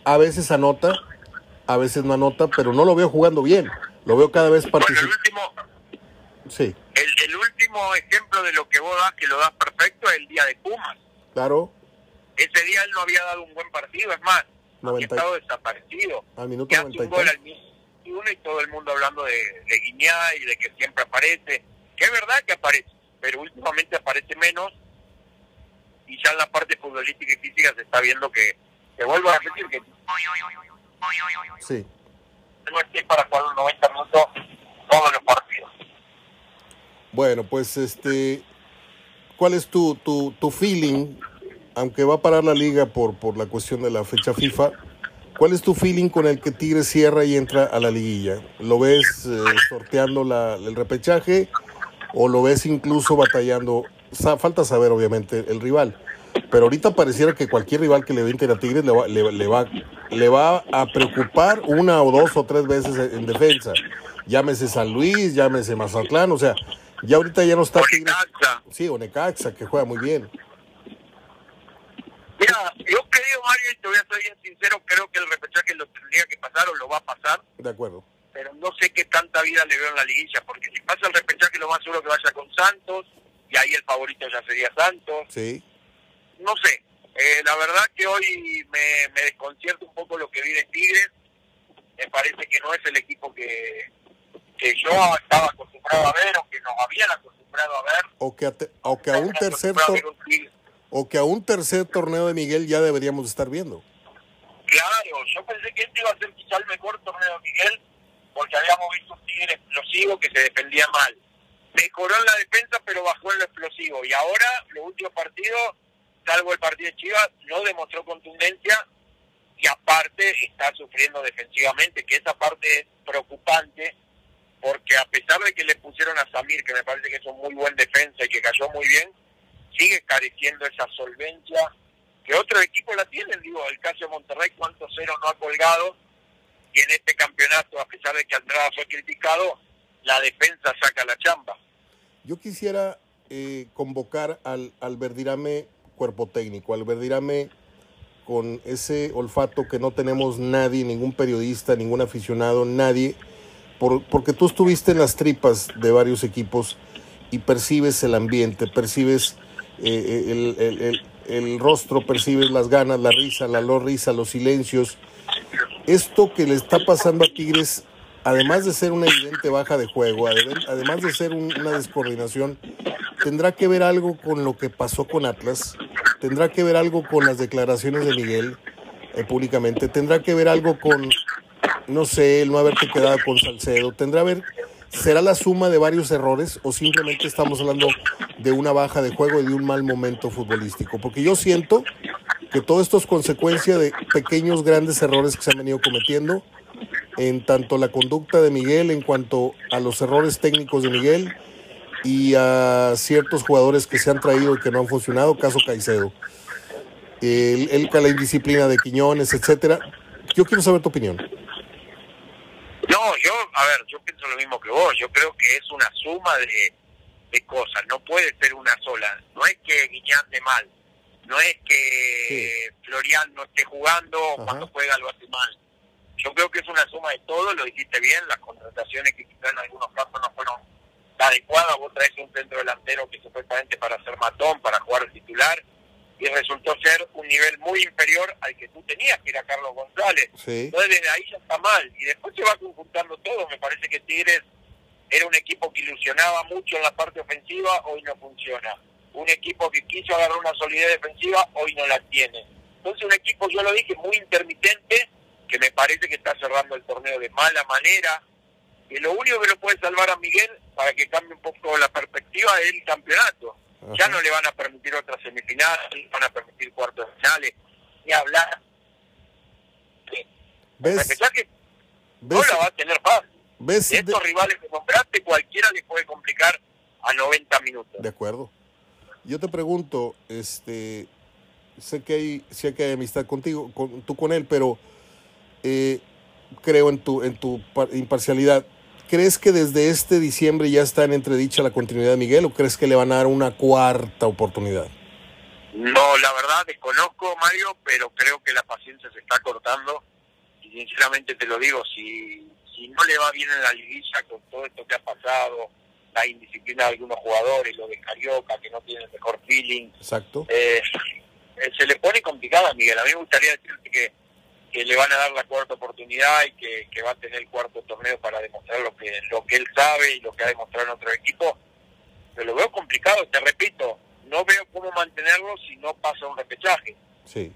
A veces anota, a veces no anota, pero no lo veo jugando bien. Lo veo cada vez participando. Sí. El, el, último ejemplo de lo que vos das, que lo das perfecto, es el día de Pumas. Claro. Ese día él no había dado un buen partido, es más, 90... había estado desaparecido. Al minuto y todo el mundo hablando de, de Guiñá y de que siempre aparece, que es verdad que aparece, pero últimamente aparece menos y ya en la parte futbolística y física se está viendo que, se vuelvo a repetir, que sí. no es para jugar 90 minutos todos los partidos. Bueno, pues este, ¿cuál es tu, tu, tu feeling? Aunque va a parar la liga por, por la cuestión de la fecha FIFA, ¿cuál es tu feeling con el que Tigre cierra y entra a la liguilla? ¿Lo ves eh, sorteando la, el repechaje o lo ves incluso batallando? falta saber, obviamente, el rival. Pero ahorita pareciera que cualquier rival que le vente a Tigres le va, le, le va le va a preocupar una o dos o tres veces en defensa. Llámese San Luis, llámese Mazatlán, o sea, ya ahorita ya no está... Necaxa. Sí, o Necaxa, que juega muy bien. Mira, yo creo, Mario, y te voy a ser bien sincero, creo que el repechaje lo tendría que pasar o lo va a pasar. De acuerdo. Pero no sé qué tanta vida le veo en la liguilla, porque si pasa el repechaje lo más seguro que vaya con Santos, y ahí el favorito ya sería Santos. Sí. No sé, eh, la verdad que hoy me, me desconcierta un poco lo que viene Tigres. Me parece que no es el equipo que, que yo estaba acostumbrado a ver o que nos habían acostumbrado a ver. O que a, un tercer o que a un tercer torneo de Miguel ya deberíamos estar viendo. Claro, yo pensé que este iba a ser quizá el mejor torneo de Miguel porque habíamos visto un Tigre explosivo que se defendía mal. Mejoró en la defensa pero bajó en lo explosivo y ahora los últimos partidos salvo el partido de Chivas, no demostró contundencia y aparte está sufriendo defensivamente, que esa parte es preocupante, porque a pesar de que le pusieron a Samir, que me parece que es un muy buen defensa y que cayó muy bien, sigue careciendo esa solvencia que otros equipos la tienen, digo, el caso de Monterrey, cuántos ceros no ha colgado, y en este campeonato, a pesar de que Andrada fue criticado, la defensa saca la chamba. Yo quisiera eh, convocar al, al Verdirame cuerpo técnico. Al Verdirame con ese olfato que no tenemos nadie, ningún periodista, ningún aficionado, nadie, por, porque tú estuviste en las tripas de varios equipos y percibes el ambiente, percibes eh, eh, el, rostro, percibes las ganas, la risa, la no risa, los silencios. Esto que le está pasando a Tigres, además de ser una evidente baja de juego, además de ser una descoordinación, tendrá que ver algo con lo que pasó con Atlas, tendrá que ver algo con las declaraciones de Miguel eh, públicamente, tendrá que ver algo con, no sé, el no haberte quedado con Salcedo, tendrá ver, será la suma de varios errores o simplemente estamos hablando de una baja de juego y de un mal momento futbolístico, porque yo siento que todo esto es consecuencia de pequeños, grandes errores que se han venido cometiendo en tanto la conducta de Miguel en cuanto a los errores técnicos de Miguel y a ciertos jugadores que se han traído y que no han funcionado, caso Caicedo. el, el, la indisciplina de Quiñones, etcétera. Yo quiero saber tu opinión. No, yo, a ver, yo pienso lo mismo que vos. Yo creo que es una suma de, de cosas. No puede ser una sola. No es que Guiñán de mal. No es que Florian no esté jugando o cuando juega lo hace mal. Yo creo que es una suma de todo. Lo dijiste bien. Las contrataciones que quizás en algunos casos no fueron adecuadas. Vos traes un centro delantero que supuestamente para ser matón, para jugar titular y resultó ser un nivel muy inferior al que tú tenías, que era Carlos González. Entonces desde ahí ya está mal. Y después se va conjuntando todo. Me parece que Tigres era un equipo que ilusionaba mucho en la parte ofensiva, hoy no funciona. Un equipo que quiso agarrar una solidez defensiva, hoy no la tiene. Entonces un equipo, yo lo dije, muy intermitente, que me parece que está cerrando el torneo de mala manera, que lo único que lo puede salvar a Miguel para que cambie un poco la perspectiva es el campeonato ya no le van a permitir otras semifinales, no van a permitir cuartos finales, ni hablar. ¿Ves? que no la va a tener fácil. ¿Ves? Estos rivales que compraste, cualquiera le puede complicar a 90 minutos. De acuerdo. Yo te pregunto, este, sé que hay, sé que hay amistad contigo, con, tú con él, pero eh, creo en tu, en tu imparcialidad. ¿Crees que desde este diciembre ya está en entredicha la continuidad de Miguel o crees que le van a dar una cuarta oportunidad? No, la verdad desconozco, Mario, pero creo que la paciencia se está cortando y sinceramente te lo digo, si, si no le va bien en la liguilla con todo esto que ha pasado, la indisciplina de algunos jugadores, lo de Carioca, que no tiene el mejor feeling. Exacto. Eh, se le pone complicada, Miguel. A mí me gustaría decirte que que le van a dar la cuarta oportunidad y que, va a tener el cuarto torneo para demostrar lo que lo que él sabe y lo que ha demostrado en otro equipo. Pero lo veo complicado, te repito, no veo cómo mantenerlo si no pasa un repechaje. Sí.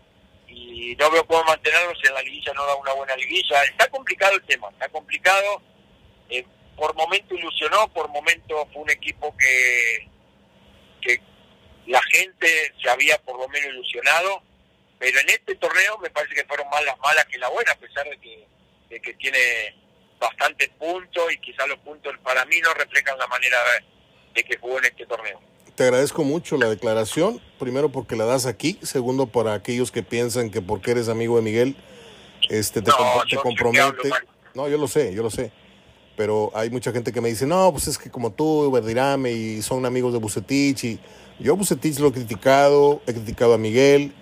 Y no veo cómo mantenerlo si en la liguilla no da una buena liguilla. Está complicado el tema, está complicado. Eh, por momento ilusionó, por momento fue un equipo que, que la gente se había por lo menos ilusionado pero en este torneo me parece que fueron más las malas que la buena, a pesar de que, de que tiene bastantes puntos y quizás los puntos para mí no reflejan la manera de, que jugó en este torneo. Te agradezco mucho la declaración, primero porque la das aquí, segundo para aquellos que piensan que porque eres amigo de Miguel, este te, compromete. No, yo lo sé, yo lo sé. Pero hay mucha gente que me dice, no, pues es que como tú, Verdirame, y son amigos de Bucetich. Y yo Bucetich lo he criticado, he criticado a Miguel,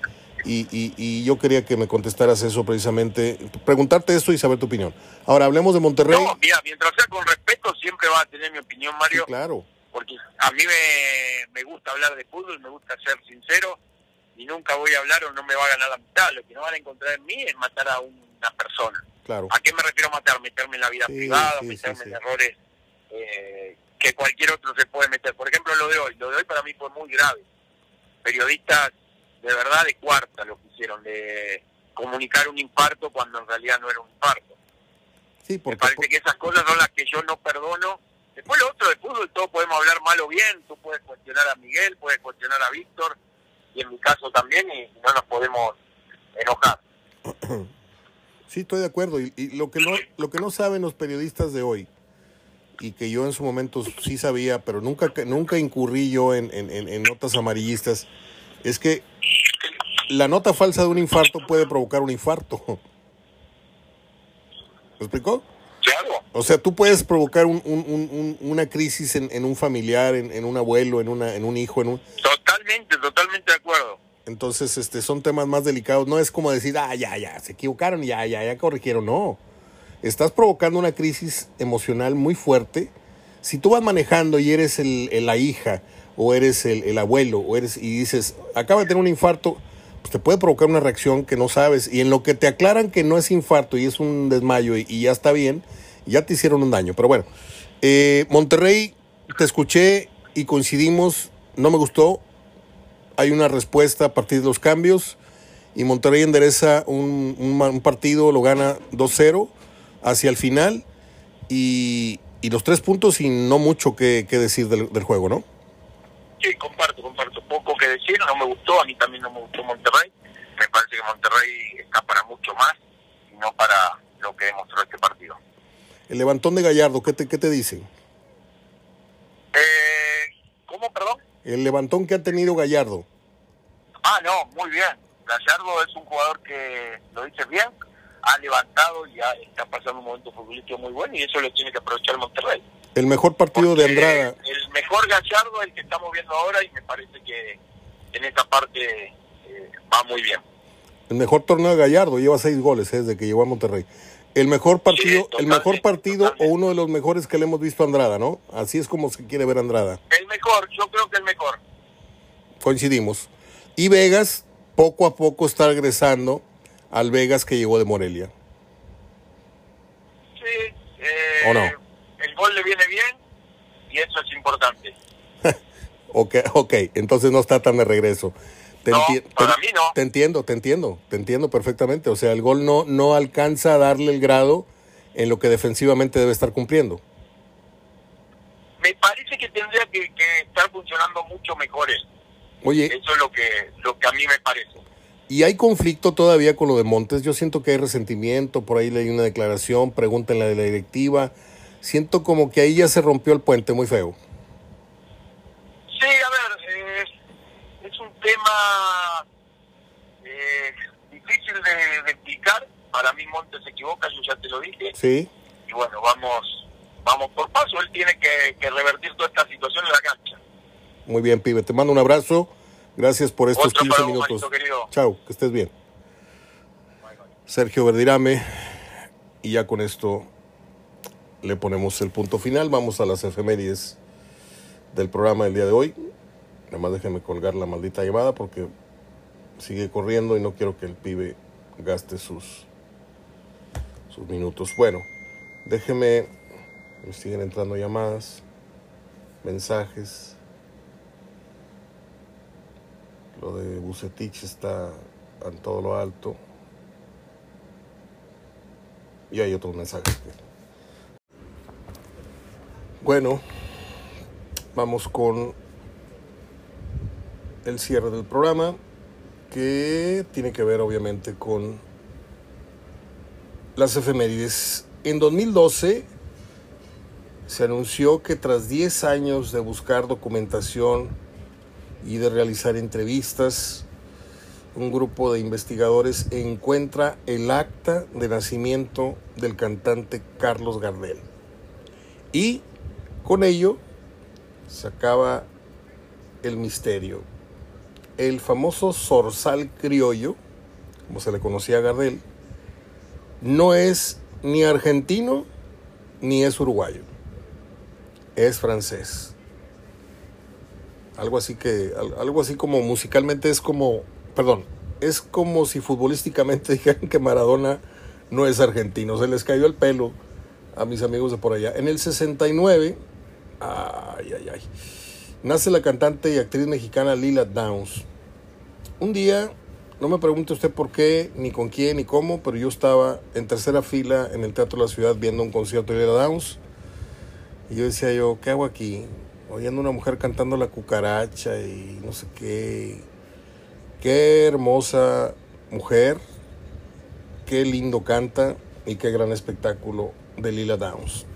y, y, yo quería que me contestaras eso precisamente, preguntarte esto y saber tu opinión. Ahora hablemos de Monterrey. No, mira, mientras sea con respeto, siempre va a tener mi opinión, Mario. claro. Porque a mí me, me gusta hablar de fútbol, me gusta ser sincero y nunca voy a hablar o no me va a ganar la mitad. Lo que no van a encontrar en mí es matar a una persona. Claro. ¿A qué me refiero a matar? Meterme en la vida privada, meterme en errores eh, que cualquier otro se puede meter. Por ejemplo, lo de hoy. Lo de hoy para mí fue muy grave. Periodistas de verdad de cuarta lo que hicieron, de comunicar un infarto cuando en realidad no era un infarto. Sí, porque, Me parece que esas cosas son las que yo no perdono. Después lo otro de fútbol, todos podemos hablar mal o bien, tú puedes cuestionar a Miguel, puedes cuestionar a Víctor, y en mi caso también, y no nos podemos enojar. Sí, estoy de acuerdo. Y, lo que no lo que no saben los periodistas de hoy, y que yo en su momento sí sabía, pero nunca nunca incurrí yo en, en, en notas amarillistas, es que la nota falsa de un infarto puede provocar un infarto. ¿Me explicó? Claro. O sea, tú puedes provocar un, un, una crisis en, en un familiar, en, en, un abuelo, en, una, en un hijo, en un... Totalmente, totalmente de acuerdo. Entonces, este, son temas más delicados. No es como decir, ah, ya, ya, se equivocaron, ya, ya, ya corrigieron. No. Estás provocando una crisis emocional muy fuerte. Si tú vas manejando y eres el, la hija, o eres el, el abuelo, o eres, y dices, acaba de tener un infarto, pues te puede provocar una reacción que no sabes. Y en lo que te aclaran que no es infarto y es un desmayo y, ya está bien, ya te hicieron un daño. Pero bueno, eh, Monterrey, te escuché y coincidimos, no me gustó. Hay una respuesta a partir de los cambios y Monterrey endereza un, un, partido, lo gana 2-0 hacia el final y, y, los tres puntos y no mucho que, que decir del, del juego, ¿no? Sí, comparto, comparto. Poco que decir, no me gustó, a mí también no me gustó Monterrey. Me parece que Monterrey está para mucho más y no para lo que demostró este partido. El levantón de Gallardo, ¿qué te, qué te dicen? Eh, ¿Cómo, perdón? El levantón que ha tenido Gallardo. Ah, no, muy bien. Gallardo es un jugador que, lo dice bien, ha levantado y ya está pasando un momento futbolístico muy bueno y eso lo tiene que aprovechar Monterrey. El mejor partido de Andrada. El mejor Gallardo es el que estamos viendo ahora y me parece que en esta parte eh, va muy bien. El mejor torneo de Gallardo, lleva seis goles eh, desde que llegó a Monterrey. El mejor partido, el mejor partido o uno de los mejores que le hemos visto a Andrada, ¿no? Así es como se quiere ver a Andrada. El mejor, yo creo que el mejor. Coincidimos. Y Vegas poco a poco está regresando al Vegas que llegó de Morelia. Sí. Eh, ¿O no? El gol le viene bien y eso es importante. ok, ok, entonces no está tan de regreso. Te, no, para mí no. te entiendo, te entiendo, te entiendo perfectamente. O sea, el gol no, no alcanza a darle el grado en lo que defensivamente debe estar cumpliendo. Me parece que tendría que, estar funcionando mucho mejor él. Oye. Eso es lo que, lo que a mí me parece. Y hay conflicto todavía con lo de Montes. Yo siento que hay resentimiento. Por ahí leí una declaración, pregúntenle de la directiva. Siento como que ahí ya se rompió el puente muy feo. tema eh, difícil de, explicar. Para mí Montes se equivoca, yo ya te lo dije. Sí. Y bueno, vamos vamos por paso. Él tiene que, revertir toda esta situación en la cancha. Muy bien, pibe. Te mando un abrazo. Gracias por estos 15 minutos. Chao, que estés bien. Sergio Verdirame. Y ya con esto le ponemos el punto final. Vamos a las efemérides del programa del día de hoy. Nada más déjeme colgar la maldita llamada porque sigue corriendo y no quiero que el pibe gaste sus, sus minutos. Bueno, déjeme, me siguen entrando llamadas, mensajes. Lo de Bucetich está en todo lo alto. Y hay otros mensajes. Bueno, vamos con el cierre del programa, que tiene que ver obviamente con las efemérides. En 2012 se anunció que tras 10 años de buscar documentación y de realizar entrevistas, un grupo de investigadores encuentra el acta de nacimiento del cantante Carlos Gardel. Y con ello se acaba el misterio el famoso zorzal criollo, como se le conocía a Gardel, no es ni argentino ni es uruguayo, es francés. Algo así que, algo así como musicalmente es como, perdón, es como si futbolísticamente dijeran que Maradona no es argentino. Se les cayó el pelo a mis amigos de por allá. En el 69, ay, ay, ay nace la cantante y actriz mexicana Lila Downs. Un día, no me pregunte usted por qué, ni con quién, ni cómo, pero yo estaba en tercera fila en el Teatro de la Ciudad viendo un concierto de Lila Downs. Y yo decía yo, ¿qué hago aquí? Oyendo una mujer cantando la cucaracha y no sé qué. Qué hermosa mujer, qué lindo canta y qué gran espectáculo de Lila Downs.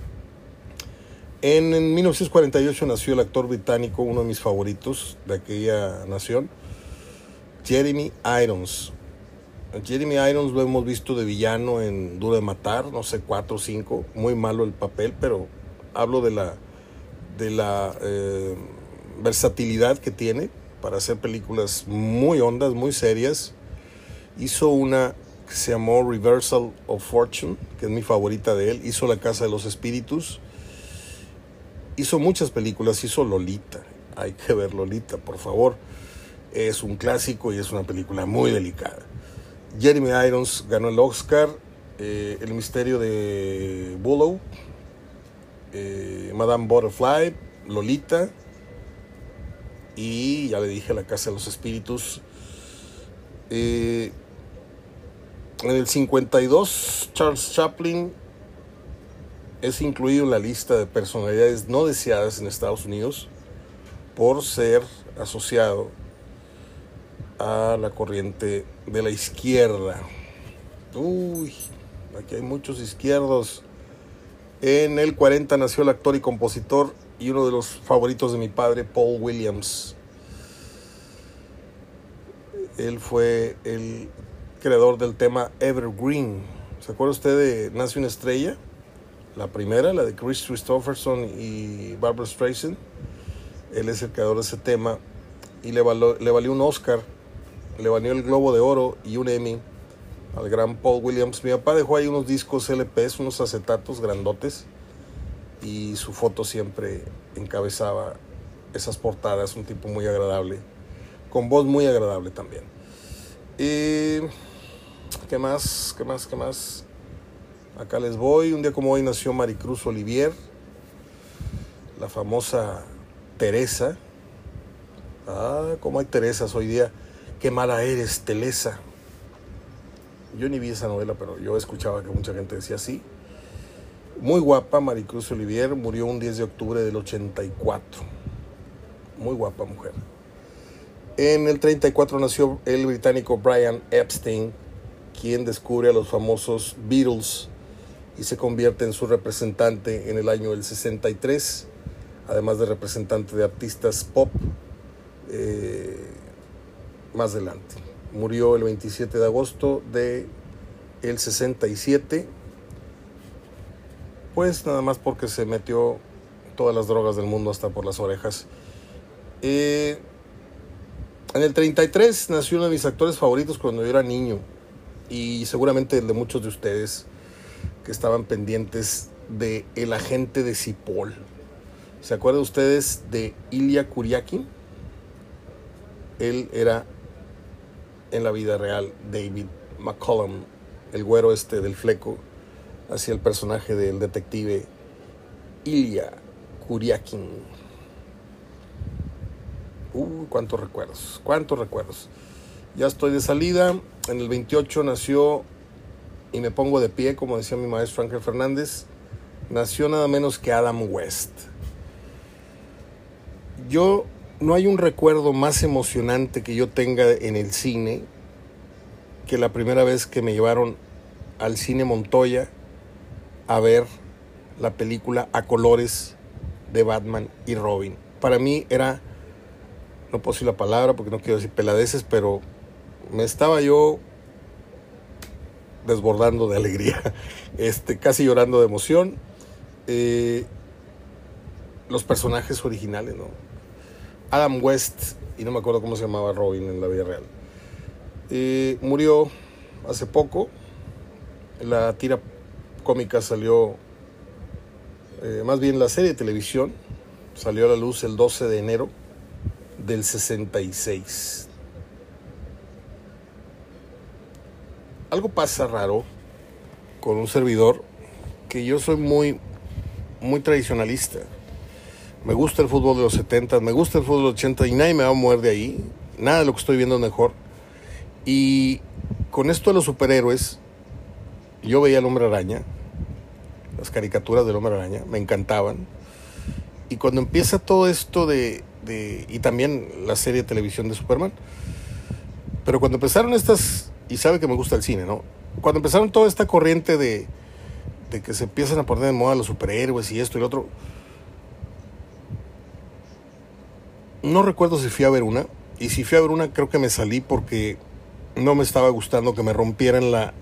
En, 1948 nació el actor británico, uno de mis favoritos de aquella nación, Jeremy Irons. Jeremy Irons lo hemos visto de villano en Duro de Matar, no sé, cuatro o cinco, muy malo el papel, pero hablo de la, de la eh, versatilidad que tiene para hacer películas muy hondas, muy serias. Hizo una que se llamó Reversal of Fortune, que es mi favorita de él. Hizo La Casa de los Espíritus hizo muchas películas, hizo Lolita. Hay que ver Lolita, por favor. Es un clásico y es una película muy delicada. Jeremy Irons ganó el Oscar, eh, El misterio de Bullow, eh, Madame Butterfly, Lolita y ya le dije La Casa de los Espíritus. Eh, en el 52, Charles Chaplin es incluido en la lista de personalidades no deseadas en Estados Unidos por ser asociado a la corriente de la izquierda. Uy, aquí hay muchos izquierdos. En el 40 nació el actor y compositor y uno de los favoritos de mi padre, Paul Williams. Él fue el creador del tema Evergreen. ¿Se acuerda usted de Nace una estrella? La primera, la de Chris Christopherson y Barbara Streisand. Él es el creador de ese tema y le, le valió un Oscar, le valió el Globo de Oro y un Emmy al gran Paul Williams. Mi papá dejó ahí unos discos LPs, unos acetatos grandotes y su foto siempre encabezaba esas portadas, un tipo muy agradable, con voz muy agradable también. Y, ¿Qué más? ¿Qué más? ¿Qué más? Acá les voy. Un día como hoy nació Maricruz Olivier, la famosa Teresa. Ah, cómo hay Teresas hoy día. Qué mala eres, Telesa. Yo ni vi esa novela, pero yo escuchaba que mucha gente decía así. Muy guapa, Maricruz Olivier, murió un 10 de octubre del 84. Muy guapa mujer. En el 34 nació el británico Brian Epstein, quien descubre a los famosos Beatles y se convierte en su representante en el año del 63, además de representante de artistas pop eh, más adelante. Murió el 27 de agosto de el 67, pues nada más porque se metió todas las drogas del mundo hasta por las orejas. Eh, en el 33 nació uno de mis actores favoritos cuando yo era niño y seguramente el de muchos de ustedes que estaban pendientes de El agente de Cipoll. ¿Se acuerdan ustedes de Ilya Kuryakin? Él era en la vida real David McCollum, el güero este del fleco, hacia el personaje del detective Ilya Kuryakin. Uy, cuántos recuerdos, cuántos recuerdos. Ya estoy de salida. En el 28 nació, y me pongo de pie, como decía mi maestro Ángel Fernández, nació nada menos que Adam West. Yo, no hay un recuerdo más emocionante que yo tenga en el cine que la primera vez que me llevaron al cine Montoya a ver la película a colores de Batman y Robin. Para mí era no puedo decir la palabra porque no quiero decir peladeces, pero me estaba yo desbordando de alegría, este, casi llorando de emoción. Eh, los personajes originales, ¿no? Adam West, y no me acuerdo cómo se llamaba Robin en la vida real, murió hace poco. La tira cómica salió, eh, más bien la serie de televisión, salió a la luz el 12 de enero del 66. Algo pasa raro con un servidor que yo soy muy muy tradicionalista. Me gusta el fútbol de los 70, me gusta el fútbol de los 80 y nadie me va a mover ahí. Nada de lo que estoy viendo es mejor. Y con esto de los superhéroes, yo veía al hombre araña, las caricaturas del hombre araña, me encantaban. Y cuando empieza todo esto de, y también la serie de televisión de Superman. Pero cuando empezaron estas, y sabe que me gusta el cine, ¿no? Cuando empezaron toda esta corriente de, de que se empiezan a poner de moda los superhéroes y esto y lo otro, no recuerdo si fui a ver una, y si fui a ver una creo que me salí porque no me estaba gustando que me rompieran la,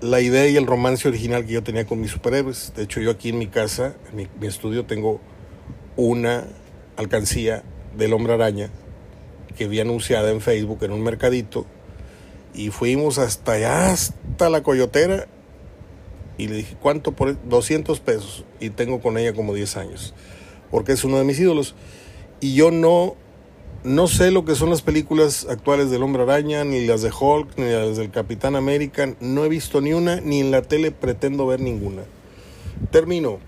la idea y el romance original que yo tenía con mis superhéroes. De hecho, yo aquí en mi casa, en mi estudio, tengo una alcancía del hombre araña que vi anunciada en Facebook en un mercadito y fuimos hasta allá, hasta la coyotera y le dije, ¿cuánto por 200 pesos? Y tengo con ella como 10 años, porque es uno de mis ídolos. Y yo no, no sé lo que son las películas actuales del Hombre Araña, ni las de Hulk, ni las del Capitán América. No he visto ni una, ni en la tele pretendo ver ninguna. Termino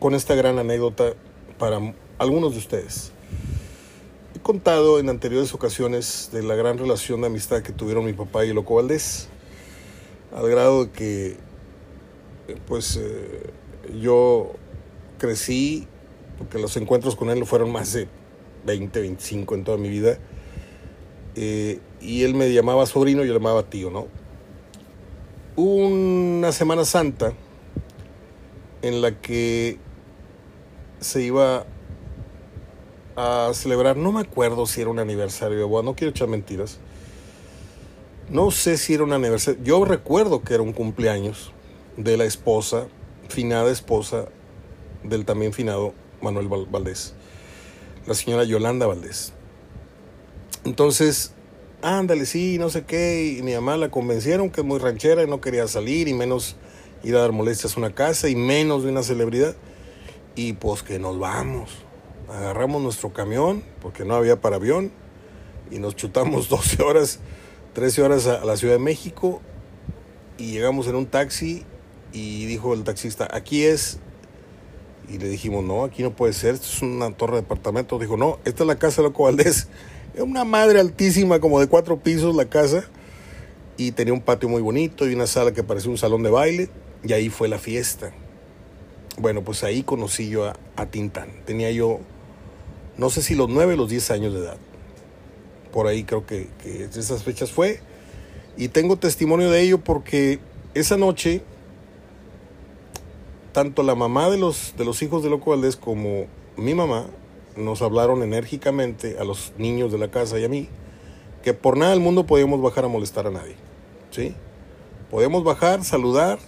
con esta gran anécdota para algunos de ustedes. He contado en anteriores ocasiones de la gran relación de amistad que tuvieron mi papá y Loco Valdés, al grado de que pues eh, yo crecí, porque los encuentros con él fueron más de 20, 25 en toda mi vida, eh, y él me llamaba sobrino yo le llamaba tío, ¿no? Una Semana Santa en la que se iba a celebrar, no me acuerdo si era un aniversario no quiero echar mentiras. No sé si era un aniversario, yo recuerdo que era un cumpleaños de la esposa, finada esposa del también finado Manuel Valdés, la señora Yolanda Valdés. Entonces, ándale, sí, no sé qué, y mi mamá la convencieron que es muy ranchera y no quería salir, y menos ir a dar molestias a una casa, y menos de una celebridad. Y pues que nos vamos agarramos nuestro camión, porque no había para avión, y nos chutamos 12 horas, 13 horas a, la Ciudad de México, y llegamos en un taxi, y dijo el taxista, aquí es, y le dijimos, no, aquí no puede ser, esto es una torre de departamento. Dijo, no, esta es la casa de Loco Valdés. Es una madre altísima, como de cuatro pisos la casa, y tenía un patio muy bonito y una sala que parecía un salón de baile, y ahí fue la fiesta. Bueno, pues ahí conocí yo a, a Tintán. Tenía yo no sé si los 9 o los 10 años de edad. Por ahí creo que, que esas fechas fue. Y tengo testimonio de ello porque esa noche, tanto la mamá de los, de los hijos de Loco Valdés como mi mamá nos hablaron enérgicamente a los niños de la casa y a mí que por nada del mundo podíamos bajar a molestar a nadie. ¿Sí? Podíamos bajar, saludar.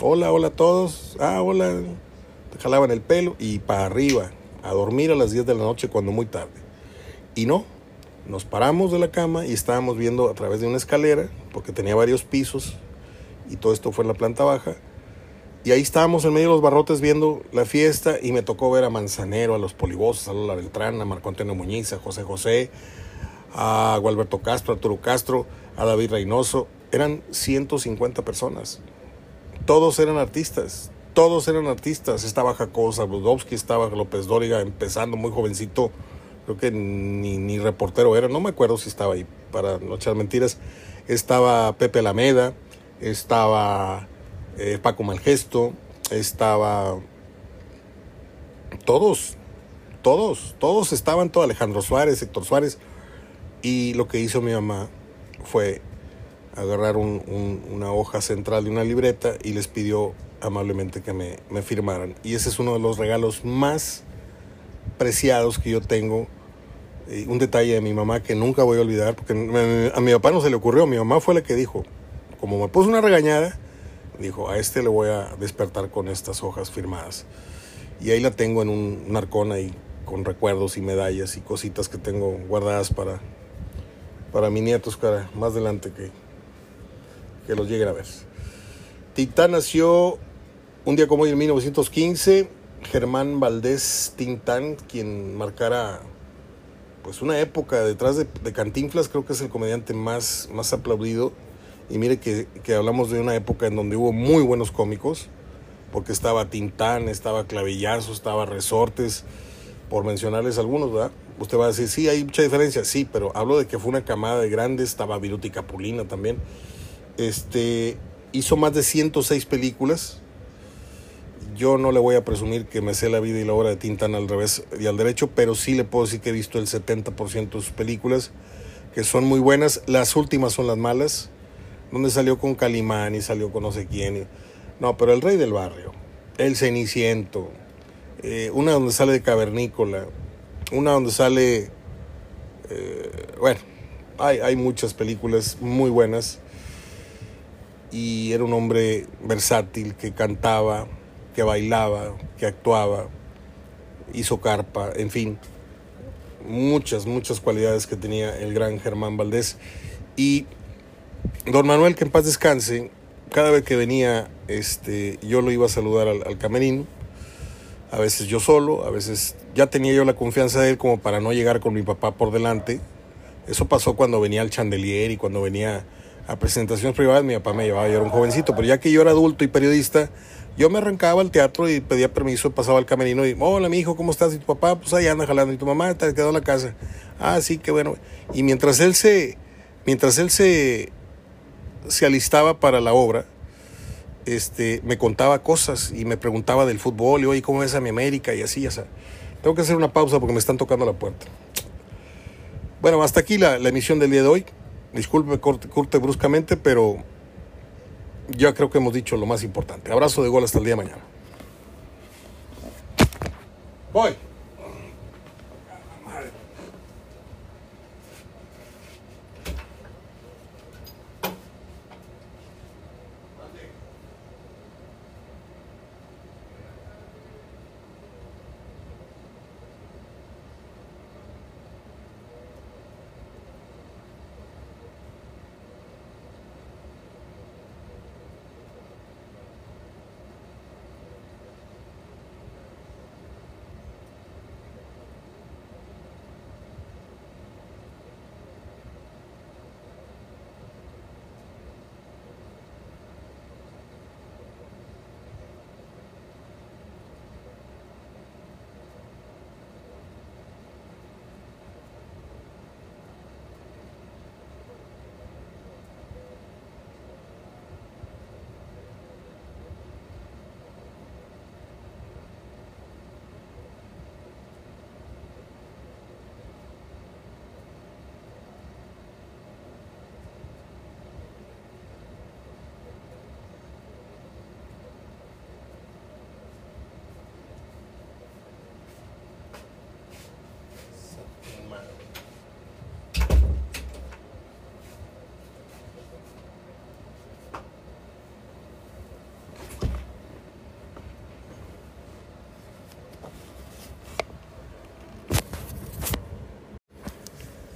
Hola, hola a todos. Ah, hola. Te jalaban el pelo y para arriba a dormir a las 10 de la noche cuando muy tarde. Y no, nos paramos de la cama y estábamos viendo a través de una escalera, porque tenía varios pisos, y todo esto fue en la planta baja. Y ahí estábamos en medio de los barrotes viendo la fiesta y me tocó ver a Manzanero, a los Polivosos, a Lola Beltrán, a Marco Antonio Muñiz, a José José, a Gualberto Castro, a Arturo Castro, a David Reynoso. Eran 150 personas. Todos eran artistas, todos eran artistas. Estaba Jacosa Budowski, estaba López Dóriga empezando muy jovencito. Creo que ni, ni, reportero era, no me acuerdo si estaba ahí, para no echar mentiras. Estaba Pepe Alameda, estaba eh, Paco Malgesto, estaba. Todos, todos, todos estaban, todo Alejandro Suárez, Héctor Suárez. Y lo que hizo mi mamá fue agarrar una hoja central de una libreta y les pidió amablemente que me, firmaran. Y ese es uno de los regalos más preciados que yo tengo. un detalle de mi mamá que nunca voy a olvidar, porque a mi papá no se le ocurrió, mi mamá fue la que dijo, como me puso una regañada, dijo, a este le voy a despertar con estas hojas firmadas. Y ahí la tengo en un, narcón ahí, con recuerdos y medallas y cositas que tengo guardadas para, para mis nietos, cara, más adelante que, que los lleguen a ver. Titán nació un día como hoy, en 1915, Germán Valdés Tintán, quien marcara pues una época detrás de, Cantinflas, creo que es el comediante más, más aplaudido. Y mire que, hablamos de una época en donde hubo muy buenos cómicos, porque estaba Tintán, estaba Clavillazo, estaba Resortes, por mencionarles algunos, ¿verdad? Usted va a decir, sí, hay mucha diferencia, sí, pero hablo de que fue una camada de grandes, estaba Viruti Capulina también. Este, hizo más de 106 películas, yo no le voy a presumir que me sé la vida y la obra de Tintán al revés y al derecho, pero sí le puedo decir que he visto el 70% de sus películas, que son muy buenas. Las últimas son las malas, donde salió con Calimán y salió con no sé quién. No, pero El Rey del Barrio, El Ceniciento, eh, una donde sale de Cavernícola, una donde sale... Eh, bueno, hay, hay muchas películas muy buenas y era un hombre versátil que cantaba, que bailaba, que actuaba, hizo carpa, en fin, muchas, muchas cualidades que tenía el gran Germán Valdés. Y don Manuel, que en paz descanse, cada vez que venía, este, yo lo iba a saludar al, al camerino, a veces yo solo, a veces ya tenía yo la confianza de él como para no llegar con mi papá por delante. Eso pasó cuando venía al chandelier y cuando venía a presentaciones privadas, mi papá me llevaba, yo era un jovencito, pero ya que yo era adulto y periodista, yo me arrancaba al teatro y pedía permiso, pasaba al camerino y, hola, mi hijo, ¿cómo estás? Y tu papá, pues ahí anda jalando. Y tu mamá te quedó en la casa. Ah, sí, qué bueno. Y mientras él se, mientras él se, se alistaba para la obra, este, me contaba cosas y me preguntaba del fútbol y, oye, ¿cómo ves a mi América? Y así, ya sea. Tengo que hacer una pausa porque me están tocando la puerta. Bueno, hasta aquí la, emisión del día de hoy. Disculpe, corte bruscamente, pero ya creo que hemos dicho lo más importante. Abrazo de gol hasta el día de mañana. Voy.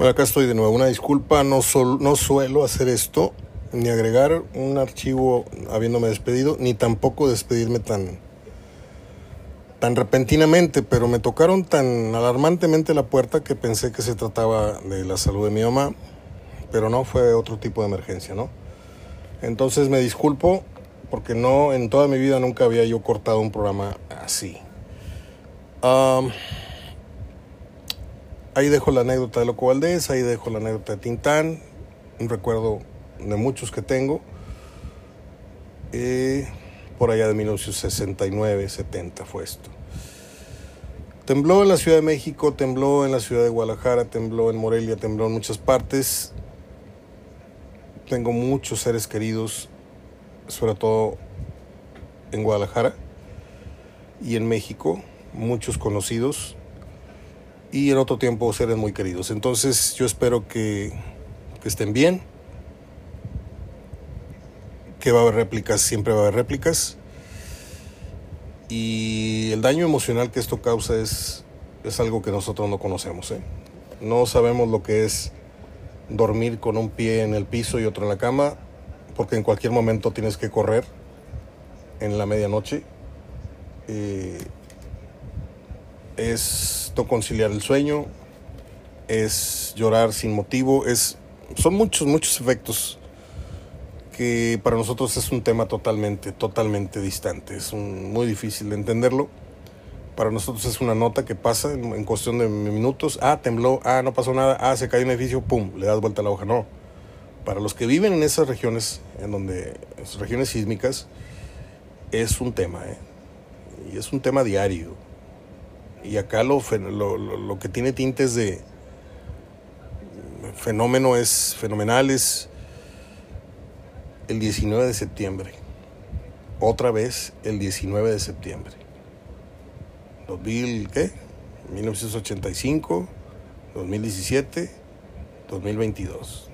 Acá estoy de nuevo. Una disculpa, no, no suelo hacer esto, ni agregar un archivo habiéndome despedido, ni tampoco despedirme tan, tan repentinamente, pero me tocaron tan alarmantemente la puerta que pensé que se trataba de la salud de mi mamá, pero no, fue otro tipo de emergencia, ¿no? Entonces me disculpo porque no, en toda mi vida nunca había yo cortado un programa así. Ahí dejo la anécdota de Loco Valdés, ahí dejo la anécdota de Tintán, un recuerdo de muchos que tengo. Eh, por allá de 1969, 70 fue esto. Tembló en la Ciudad de México, tembló en la Ciudad de Guadalajara, tembló en Morelia, tembló en muchas partes. Tengo muchos seres queridos, sobre todo en Guadalajara y en México, muchos conocidos y en otro tiempo seres muy queridos. Entonces yo espero que, que estén bien que va a haber réplicas, siempre va a haber réplicas. Y el daño emocional que esto causa es, es algo que nosotros no conocemos. ¿eh? No sabemos lo que es dormir con un pie en el piso y otro en la cama, porque en cualquier momento tienes que correr en la medianoche. Eh, es no conciliar el sueño, es llorar sin motivo, es, son muchos, muchos efectos que para nosotros es un tema totalmente, totalmente distante. Es muy difícil de entenderlo. Para nosotros es una nota que pasa en, cuestión de minutos. Ah, tembló. Ah, no pasó nada. Ah, se cayó un edificio. Pum, le das vuelta a la hoja. No. Para los que viven en esas regiones, en donde, esas regiones sísmicas, es un tema, ¿eh? Y es un tema diario. Y acá lo, lo, lo que tiene tintes de fenómeno es fenomenal, es el 19 de septiembre. Otra vez el 19 de septiembre. 2000, ¿qué? 1985, 2017, 2022.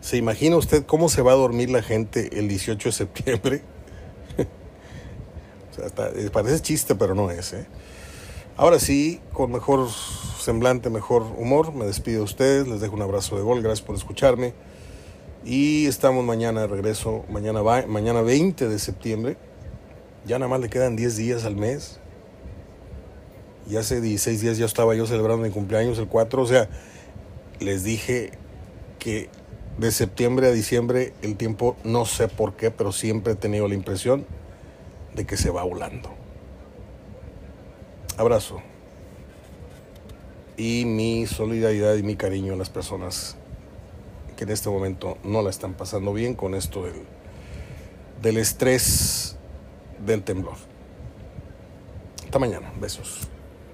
¿Se imagina usted cómo se va a dormir la gente el 18 de septiembre? Eh, parece chiste, pero no es. ¿eh? Ahora sí, con mejor semblante, mejor humor, me despido de ustedes, les dejo un abrazo de gol, gracias por escucharme. Y estamos mañana de regreso, mañana, va, mañana 20 de septiembre. Ya nada más le quedan 10 días al mes. Y hace 16 días ya estaba yo celebrando mi cumpleaños, el 4. O sea, les dije que de septiembre a diciembre el tiempo, no sé por qué, pero siempre he tenido la impresión de que se va volando. Abrazo. Y mi solidaridad y mi cariño a las personas que en este momento no la están pasando bien con esto del, del estrés del temblor. Hasta mañana. Besos.